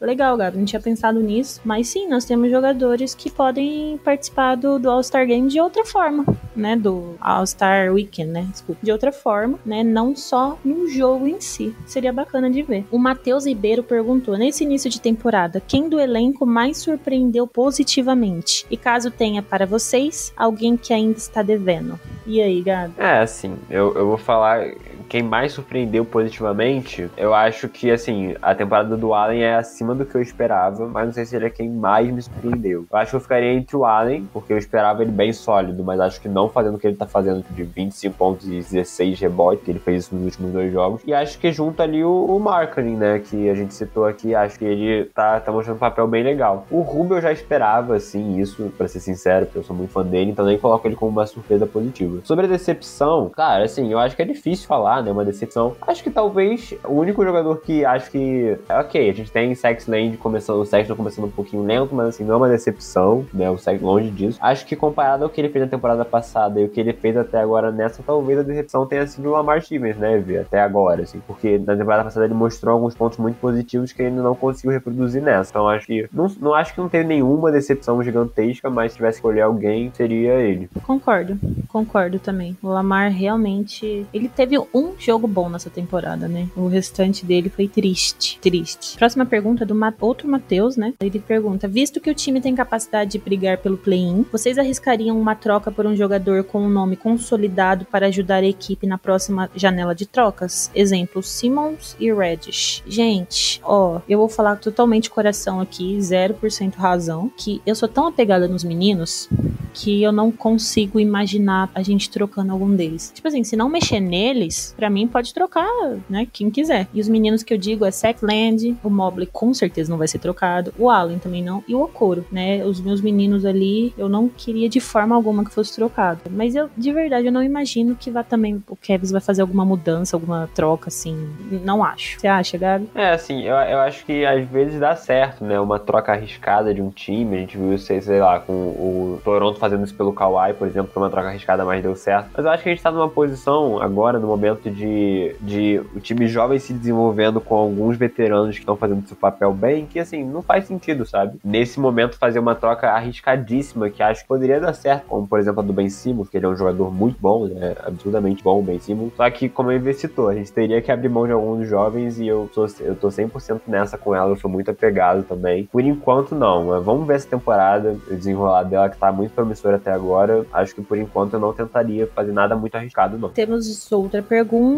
legal, Gabi, não tinha pensado nisso. Mas sim, nós temos jogadores que podem participar do, do All-Star Game de outra forma, né? Do All-Star Weekend, né? Desculpa. De outra forma, né? Não só no jogo em si. Seria bacana de ver. O Matheus Ribeiro perguntou: nesse início de temporada, quem do elenco mais surpreendeu positivamente? E caso tenha para vocês, alguém que ainda está devendo. E aí, Gabi? É, assim, eu, eu vou falar quem mais surpreendeu positivamente, eu acho que, assim, a temporada do Allen é acima do que eu esperava, mas não sei se ele é quem mais me surpreendeu. Eu acho que eu ficaria entre o Allen, porque eu esperava ele bem sólido, mas acho que não fazendo o que ele tá fazendo de 25 pontos e 16 rebotes, que ele fez isso nos últimos dois jogos. E acho que junto ali o, o Marketing, né, que a gente citou aqui, acho que ele tá, tá mostrando um papel bem legal. O Rubio eu já esperava, assim, isso, para ser sincero, porque eu sou muito fã dele, então nem coloco ele como uma surpresa positiva. Sobre a decepção, cara, assim, eu acho que é difícil falar, né, uma decepção. Acho que talvez o único jogador que acho que, ok, a gente tem Sex Land começando, o Sexton começando um pouquinho lento, mas assim, não é uma decepção, né, o Sex longe disso. Acho que comparado ao que ele fez na temporada passada e o que ele fez até agora nessa, talvez a decepção tenha sido o Lamar Stevens, né, Vi, até agora, assim, porque na temporada passada ele mostrou alguns pontos muito positivos que ele não conseguiu reproduzir nessa. Então acho que, não, não acho que não teve nenhuma decepção gigantesca, mas se tivesse que escolher alguém, seria ele. Concordo, concordo também. O Lamar realmente, ele teve um jogo bom nessa temporada, né? O restante dele foi triste, triste. Próxima pergunta é do Ma outro Matheus, né? Ele pergunta: visto que o time tem capacidade de brigar pelo play-in, vocês arriscariam uma troca por um jogador com um nome consolidado para ajudar a equipe na próxima janela de trocas? Exemplo: Simmons e Reddish. Gente, ó, eu vou falar totalmente coração aqui, 0% razão, que eu sou tão apegada nos meninos que eu não consigo imaginar a gente trocando algum deles. Tipo assim, se não mexer neles, para mim pode trocar, né, quem quiser. E os meninos que eu digo é Seth Land, o Mobley com certeza não vai ser trocado, o Allen também não, e o Okoro, né? Os meus meninos ali, eu não queria de forma alguma que fosse trocado. Mas eu, de verdade, eu não imagino que vá também, o Kevs vai fazer alguma mudança, alguma troca, assim. Não acho. Você acha, Gabi? É, assim, eu, eu acho que às vezes dá certo, né? Uma troca arriscada de um time. A gente viu isso, sei lá, com o Toronto fazendo isso pelo Kawhi, por exemplo, foi uma troca arriscada, mas deu certo. Mas eu acho que a gente tá numa posição agora, no momento muito de, de o time jovem se desenvolvendo com alguns veteranos que estão fazendo seu papel bem, que assim, não faz sentido, sabe? Nesse momento, fazer uma troca arriscadíssima que acho que poderia dar certo, como por exemplo a do Ben Simmons, que ele é um jogador muito bom, né? Absurdamente bom, o Ben Simmons. Só que, como citou, a gente teria que abrir mão de alguns jovens e eu, sou, eu tô 100% nessa com ela, eu sou muito apegado também. Por enquanto, não. Vamos ver essa temporada, o desenrolar dela, que tá muito promissora até agora. Acho que por enquanto eu não tentaria fazer nada muito arriscado, não. Temos outra pergunta,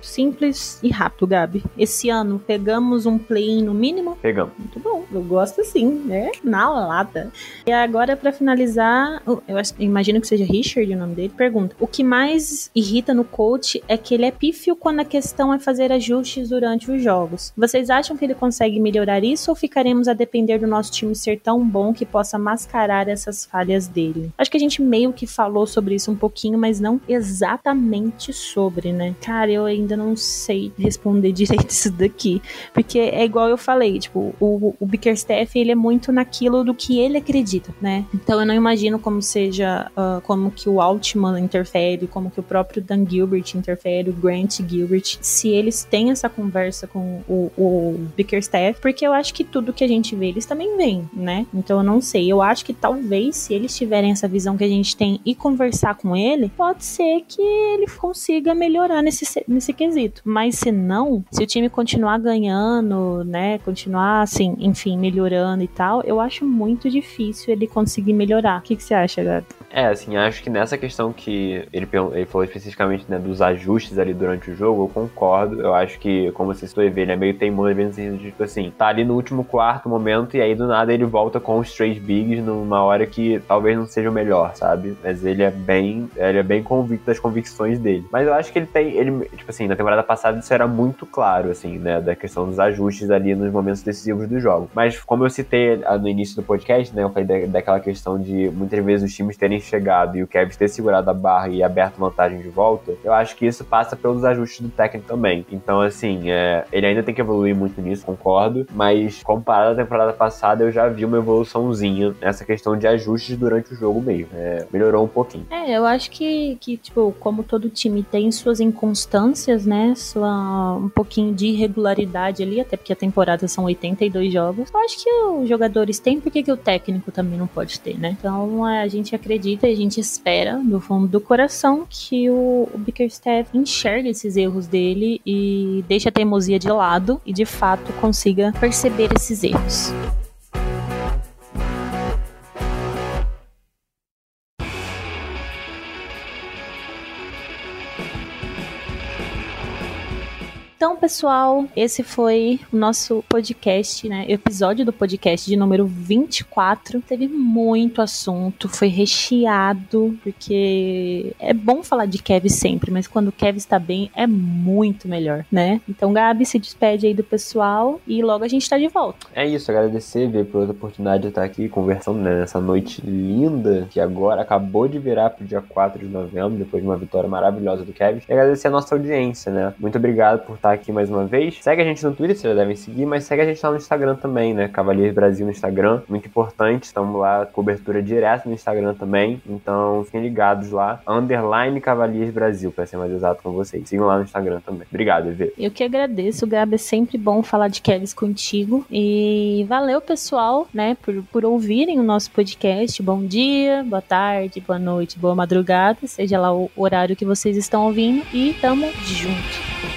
simples e rápido, Gabi. Esse ano pegamos um play no mínimo? Pegamos. Muito bom, eu gosto assim, né? Na lata. E agora, para finalizar, eu imagino que seja Richard o nome dele. Pergunta: O que mais irrita no coach é que ele é pífio quando a questão é fazer ajustes durante os jogos. Vocês acham que ele consegue melhorar isso ou ficaremos a depender do nosso time ser tão bom que possa mascarar essas falhas dele? Acho que a gente meio que falou sobre isso um pouquinho, mas não exatamente sobre, né? Cara, eu ainda não sei responder [laughs] direito isso daqui. Porque é igual eu falei, tipo, o, o Bickerstaff, ele é muito naquilo do que ele acredita, né? Então eu não imagino como seja, uh, como que o Altman interfere, como que o próprio Dan Gilbert interfere, o Grant Gilbert, se eles têm essa conversa com o, o Bickerstaff, porque eu acho que tudo que a gente vê, eles também veem, né? Então eu não sei. Eu acho que talvez, se eles tiverem essa visão que a gente tem e conversar com ele, pode ser que ele consiga melhorar nesse, nesse quesito. Mas se não, se o time continuar ganhando, né, continuar assim, enfim, melhorando e tal, eu acho muito difícil ele conseguir melhorar. O que, que você acha, Gabi? É, assim, acho que nessa questão que ele, ele falou especificamente né, dos ajustes ali durante o jogo, eu concordo. Eu acho que, como você citou, ele é meio teimoso, bem assim, tipo assim, tá ali no último quarto momento e aí do nada ele volta com os três bigs numa hora que talvez não seja o melhor, sabe? Mas ele é bem, ele é bem convicto das convicções dele. Mas eu acho que ele tem, ele, tipo assim, na temporada passada isso era muito claro, assim, né, da questão dos ajustes ali nos momentos decisivos do jogo. Mas como eu citei no início do podcast, né, eu falei daquela questão de muitas vezes os times terem chegado e o Kevin ter segurado a barra e aberto vantagem de volta, eu acho que isso passa pelos ajustes do técnico também. Então, assim, é, ele ainda tem que evoluir muito nisso, concordo, mas comparado à temporada passada, eu já vi uma evoluçãozinha nessa questão de ajustes durante o jogo mesmo. É, melhorou um pouquinho. É, eu acho que, que, tipo, como todo time tem suas inconstâncias, né, sua um pouquinho de irregularidade ali, até porque a temporada são 82 jogos, eu acho que os jogadores têm, porque que o técnico também não pode ter, né? Então, a gente acredita acredita e a gente espera, do fundo do coração, que o, o Bickerstaff enxergue esses erros dele e deixe a teimosia de lado e de fato consiga perceber esses erros. Então, pessoal, esse foi o nosso podcast, né? Episódio do podcast de número 24. Teve muito assunto, foi recheado, porque é bom falar de Kevin sempre, mas quando o Kevin está bem é muito melhor, né? Então, Gabi, se despede aí do pessoal e logo a gente tá de volta. É isso, agradecer, ver por outra oportunidade de estar aqui conversando né, nessa noite linda que agora acabou de virar pro dia 4 de novembro, depois de uma vitória maravilhosa do Kevin. E agradecer a nossa audiência, né? Muito obrigado por estar aqui mais uma vez. Segue a gente no Twitter, vocês já devem seguir, mas segue a gente lá no Instagram também, né? Cavaliers Brasil no Instagram, muito importante. Estamos lá, cobertura direta no Instagram também. Então fiquem ligados lá. Underline Cavaliers Brasil, para ser mais exato com vocês. Sigam lá no Instagram também. Obrigado, Evê. Eu que agradeço, Gabi. É sempre bom falar de Kevin contigo. E valeu, pessoal, né, por, por ouvirem o nosso podcast. Bom dia, boa tarde, boa noite, boa madrugada, seja lá o horário que vocês estão ouvindo. E tamo junto.